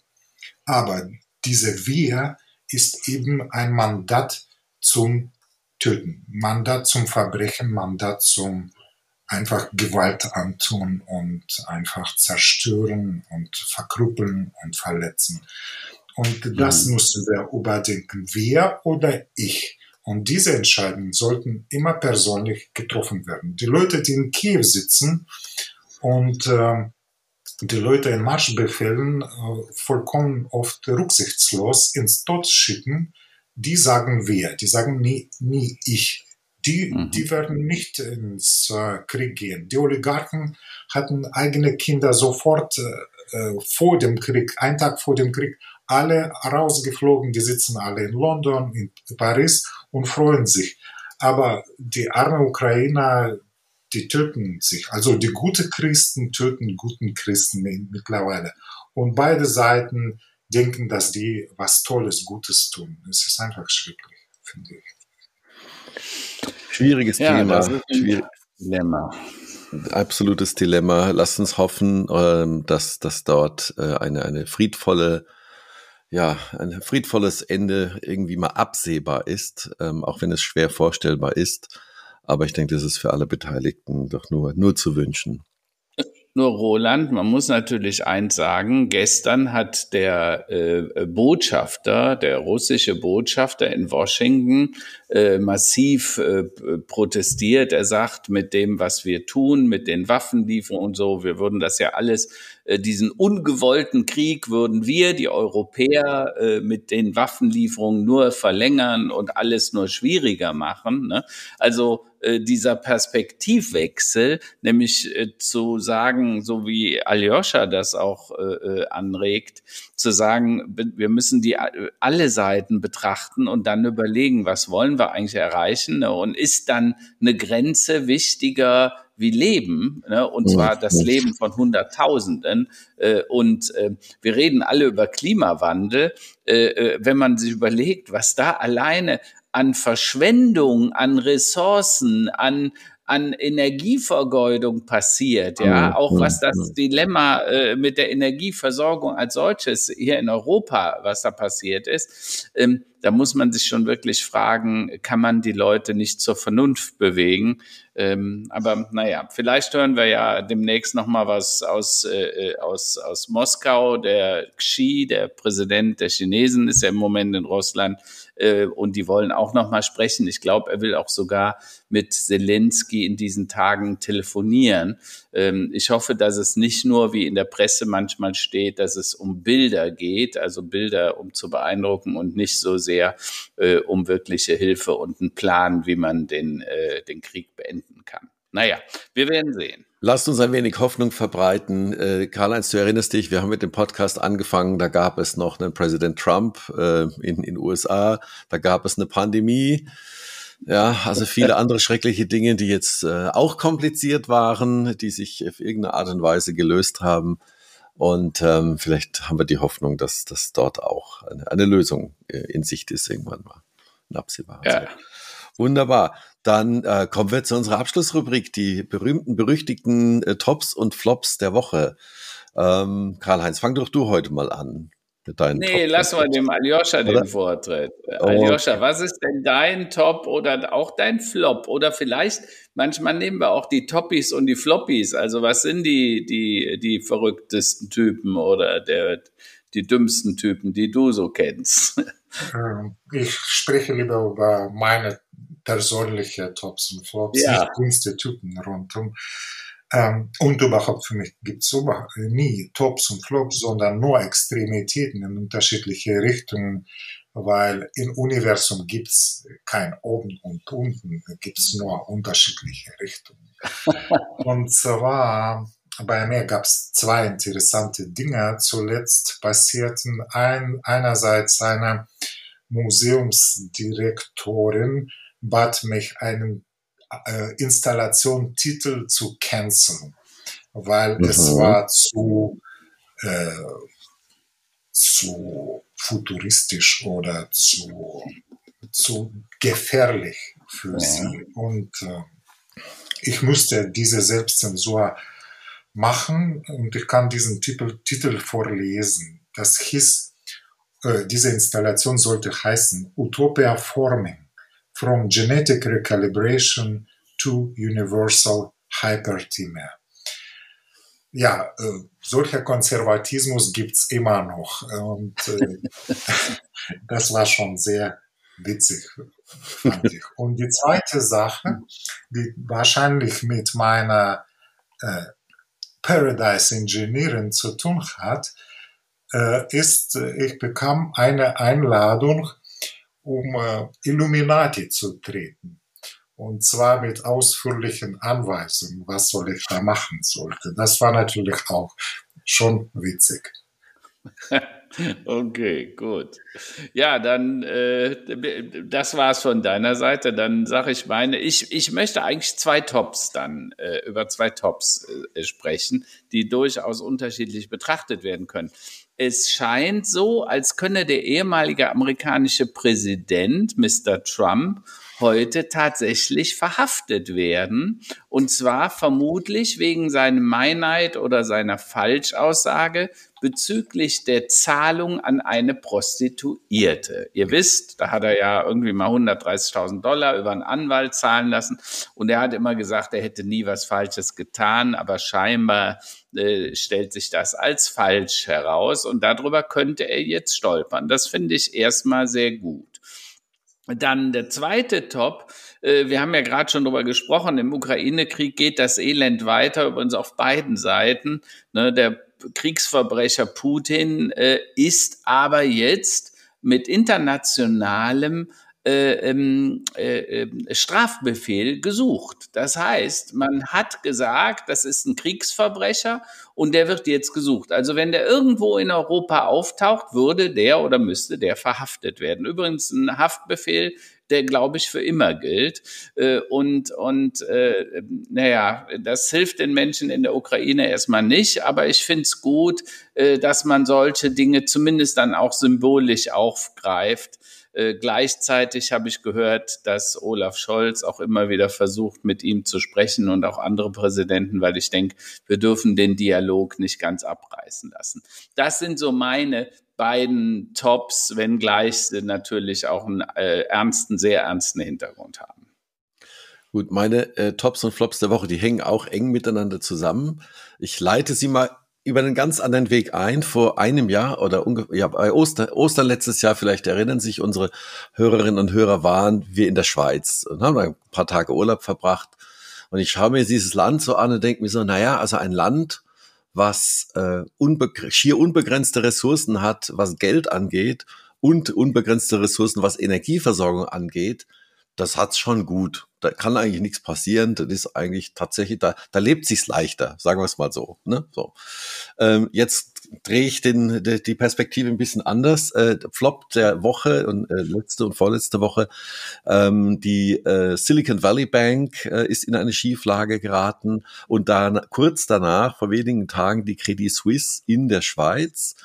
Aber diese Wir ist eben ein Mandat zum Töten, Mandat zum Verbrechen, Mandat zum einfach Gewalt antun und einfach zerstören und verkrüppeln und verletzen. Und das mhm. müssen wir überdenken, wir oder ich. Und diese Entscheidungen sollten immer persönlich getroffen werden. Die Leute, die in Kiew sitzen und äh, die Leute in Marschbefehlen äh, vollkommen oft rücksichtslos ins Tod schicken, die sagen wir, die sagen nie, nie ich die, mhm. die werden nicht ins äh, Krieg gehen. Die Oligarchen hatten eigene Kinder sofort äh, äh, vor dem Krieg, einen Tag vor dem Krieg, alle rausgeflogen, die sitzen alle in London, in Paris und freuen sich. Aber die armen Ukrainer, die töten sich. Also die guten Christen töten guten Christen mittlerweile. Und beide Seiten denken, dass die was Tolles, Gutes tun. Es ist einfach schrecklich, finde ich. Schwieriges ja, Thema. Schwieriges Dilemma. Absolutes Dilemma. Lass uns hoffen, ähm, dass, dass dort äh, eine, eine friedvolle, ja, ein friedvolles Ende irgendwie mal absehbar ist, ähm, auch wenn es schwer vorstellbar ist. Aber ich denke, das ist für alle Beteiligten doch nur, nur zu wünschen. Nur Roland, man muss natürlich eins sagen, gestern hat der äh, Botschafter, der russische Botschafter in Washington äh, massiv äh, protestiert. Er sagt, mit dem, was wir tun, mit den Waffenlieferungen und so, wir würden das ja alles, äh, diesen ungewollten Krieg würden wir, die Europäer, äh, mit den Waffenlieferungen nur verlängern und alles nur schwieriger machen. Ne? Also dieser Perspektivwechsel, nämlich äh, zu sagen, so wie Aljoscha das auch äh, anregt, zu sagen, wir müssen die alle Seiten betrachten und dann überlegen, was wollen wir eigentlich erreichen ne? und ist dann eine Grenze wichtiger wie Leben, ne? und zwar das Leben von Hunderttausenden. Äh, und äh, wir reden alle über Klimawandel. Äh, wenn man sich überlegt, was da alleine an Verschwendung, an Ressourcen, an an Energievergeudung passiert, ja, auch was das. Dilemma äh, mit der Energieversorgung als solches hier in Europa, was da passiert ist, ähm, da muss man sich schon wirklich fragen, kann man die Leute nicht zur Vernunft bewegen? Ähm, aber naja, vielleicht hören wir ja demnächst noch mal was aus, äh, aus, aus Moskau. Der Xi, der Präsident der Chinesen, ist ja im Moment in Russland äh, und die wollen auch noch mal sprechen. Ich glaube, er will auch sogar mit Zelensky in diesen Tagen telefonieren. Ähm, ich hoffe, dass es nicht nur, wie in der Presse manchmal steht, dass es um Bilder geht, also Bilder, um zu beeindrucken und nicht so sehr äh, um wirkliche Hilfe und einen Plan, wie man den, äh, den Krieg beenden kann. Naja, wir werden sehen. Lasst uns ein wenig Hoffnung verbreiten. Äh, Karl-Heinz, du erinnerst dich, wir haben mit dem Podcast angefangen, da gab es noch einen Präsident Trump äh, in den USA, da gab es eine Pandemie. Ja, also viele andere schreckliche Dinge, die jetzt äh, auch kompliziert waren, die sich auf irgendeine Art und Weise gelöst haben. Und ähm, vielleicht haben wir die Hoffnung, dass, dass dort auch eine, eine Lösung äh, in Sicht ist irgendwann mal. In absehbarer ja. Zeit. Wunderbar. Dann äh, kommen wir zu unserer Abschlussrubrik, die berühmten, berüchtigten äh, Tops und Flops der Woche. Ähm, Karl-Heinz, fang doch du heute mal an. Mit deinen nee, Top lass mal dem Aljoscha den Vortritt. Oh, Aljoscha, was ist denn dein Top oder auch dein Flop? Oder vielleicht, manchmal nehmen wir auch die Toppies und die Floppies. Also was sind die, die, die verrücktesten Typen oder der, die dümmsten Typen, die du so kennst? Ähm, ich spreche lieber über meine persönliche Tops und Flops, ja. nicht Instituten rundum. Ähm, und überhaupt für mich gibt es nie Tops und Flops, sondern nur Extremitäten in unterschiedliche Richtungen, weil im Universum gibt es kein Oben und Unten, gibt es nur unterschiedliche Richtungen. und zwar bei mir gab es zwei interessante Dinge. Zuletzt passierten ein, einerseits eine Museumsdirektorin bat mich, einen äh, Installationstitel zu canceln, weil mhm. es war zu, äh, zu futuristisch oder zu, zu gefährlich für ja. sie. Und äh, ich musste diese Selbstzensur machen und ich kann diesen Titel, Titel vorlesen. Das hieß, äh, diese Installation sollte heißen Utopia Forming from genetic recalibration to universal hyperthemia. Ja, äh, solcher Konservatismus gibt's immer noch. Und äh, das war schon sehr witzig, fand ich. Und die zweite Sache, die wahrscheinlich mit meiner äh, Paradise Engineering zu tun hat, äh, ist, äh, ich bekam eine Einladung um äh, Illuminati zu treten. Und zwar mit ausführlichen Anweisungen, was soll ich da machen sollte. Das war natürlich auch schon witzig. Okay, gut. Ja, dann äh, das war's von deiner Seite. Dann sage ich meine, ich, ich möchte eigentlich zwei Tops dann äh, über zwei Tops äh, sprechen, die durchaus unterschiedlich betrachtet werden können es scheint so, als könne der ehemalige amerikanische Präsident, Mr. Trump, heute tatsächlich verhaftet werden. Und zwar vermutlich wegen seinem Meineid oder seiner Falschaussage bezüglich der Zahlung an eine Prostituierte. Ihr wisst, da hat er ja irgendwie mal 130.000 Dollar über einen Anwalt zahlen lassen. Und er hat immer gesagt, er hätte nie was Falsches getan, aber scheinbar äh, stellt sich das als falsch heraus und darüber könnte er jetzt stolpern. Das finde ich erstmal sehr gut. Dann der zweite Top. Äh, wir haben ja gerade schon darüber gesprochen. Im Ukraine-Krieg geht das Elend weiter, übrigens auf beiden Seiten. Ne, der Kriegsverbrecher Putin äh, ist aber jetzt mit internationalem äh, ähm, äh, äh, Strafbefehl gesucht. Das heißt, man hat gesagt, das ist ein Kriegsverbrecher und der wird jetzt gesucht. Also wenn der irgendwo in Europa auftaucht, würde der oder müsste der verhaftet werden. Übrigens ein Haftbefehl, der, glaube ich, für immer gilt. Äh, und, und äh, naja, das hilft den Menschen in der Ukraine erstmal nicht, aber ich finde es gut, äh, dass man solche Dinge zumindest dann auch symbolisch aufgreift. Äh, gleichzeitig habe ich gehört, dass Olaf Scholz auch immer wieder versucht, mit ihm zu sprechen und auch andere Präsidenten, weil ich denke, wir dürfen den Dialog nicht ganz abreißen lassen. Das sind so meine beiden Tops, wenngleich sie natürlich auch einen äh, ernsten, sehr ernsten Hintergrund haben. Gut, meine äh, Tops und Flops der Woche, die hängen auch eng miteinander zusammen. Ich leite sie mal über einen ganz anderen Weg ein. Vor einem Jahr oder ungefähr, ja, bei Oster, Ostern letztes Jahr, vielleicht erinnern sich unsere Hörerinnen und Hörer, waren wir in der Schweiz und haben ein paar Tage Urlaub verbracht. Und ich schaue mir dieses Land so an und denke mir so, naja, also ein Land, was äh, unbe schier unbegrenzte Ressourcen hat, was Geld angeht und unbegrenzte Ressourcen, was Energieversorgung angeht, das hat's schon gut. Da kann eigentlich nichts passieren. Das ist eigentlich tatsächlich, da, da lebt sich's leichter, sagen wir es mal so. Ne? so. Ähm, jetzt drehe ich den, die, die Perspektive ein bisschen anders. Äh, Flop der Woche und äh, letzte und vorletzte Woche. Ähm, die äh, Silicon Valley Bank äh, ist in eine Schieflage geraten und dann kurz danach, vor wenigen Tagen, die Credit Suisse in der Schweiz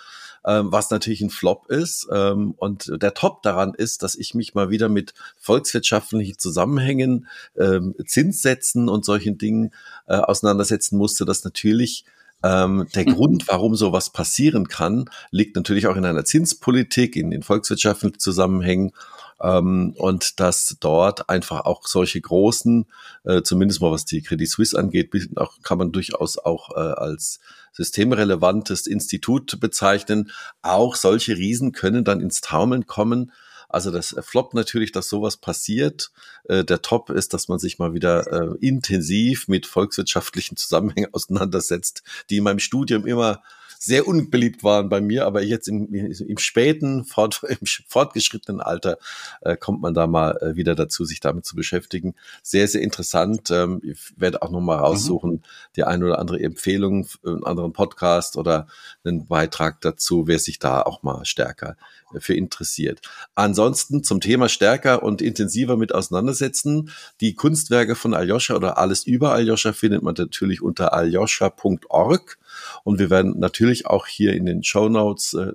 ähm, was natürlich ein Flop ist. Ähm, und der Top daran ist, dass ich mich mal wieder mit volkswirtschaftlichen Zusammenhängen, ähm, Zinssätzen und solchen Dingen äh, auseinandersetzen musste, dass natürlich ähm, der mhm. Grund, warum sowas passieren kann, liegt natürlich auch in einer Zinspolitik, in den volkswirtschaftlichen Zusammenhängen ähm, und dass dort einfach auch solche großen, äh, zumindest mal was die Credit Suisse angeht, auch, kann man durchaus auch äh, als systemrelevantes Institut bezeichnen. Auch solche Riesen können dann ins Taumeln kommen. Also das Flop natürlich, dass sowas passiert. Äh, der Top ist, dass man sich mal wieder äh, intensiv mit volkswirtschaftlichen Zusammenhängen auseinandersetzt, die in meinem Studium immer sehr unbeliebt waren bei mir, aber jetzt im, im späten, fort, im fortgeschrittenen Alter äh, kommt man da mal äh, wieder dazu, sich damit zu beschäftigen. Sehr, sehr interessant. Ähm, ich werde auch nochmal raussuchen, mhm. die eine oder andere Empfehlung, einen anderen Podcast oder einen Beitrag dazu, wer sich da auch mal stärker äh, für interessiert. Ansonsten zum Thema stärker und intensiver mit auseinandersetzen. Die Kunstwerke von Aljoscha oder alles über Aljoscha findet man natürlich unter aljoscha.org. Und wir werden natürlich auch hier in den Show Notes äh,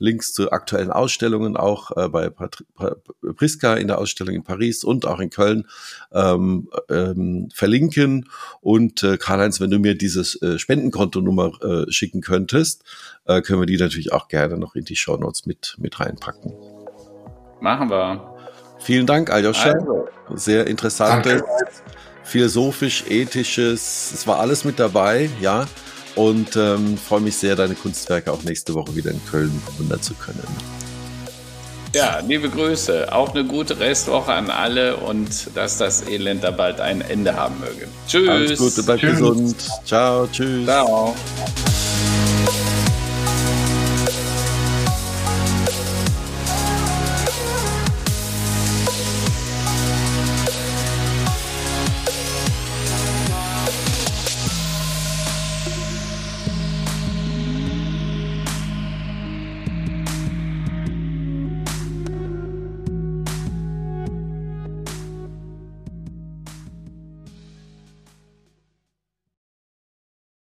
Links zu aktuellen Ausstellungen auch äh, bei Patri Priska in der Ausstellung in Paris und auch in Köln ähm, ähm, verlinken. Und äh, Karl-Heinz, wenn du mir dieses äh, Spendenkontonummer äh, schicken könntest, äh, können wir die natürlich auch gerne noch in die Show Notes mit, mit reinpacken. Machen wir. Vielen Dank, Aljoscha. Also. Sehr interessantes, philosophisch, ethisches, es war alles mit dabei, ja und ähm, freue mich sehr, deine Kunstwerke auch nächste Woche wieder in Köln bewundern zu können. Ja, liebe Grüße. Auch eine gute Restwoche an alle und dass das Elend da bald ein Ende haben möge. Tschüss. Alles Gute, bleib tschüss. gesund. Ciao, tschüss. Ciao.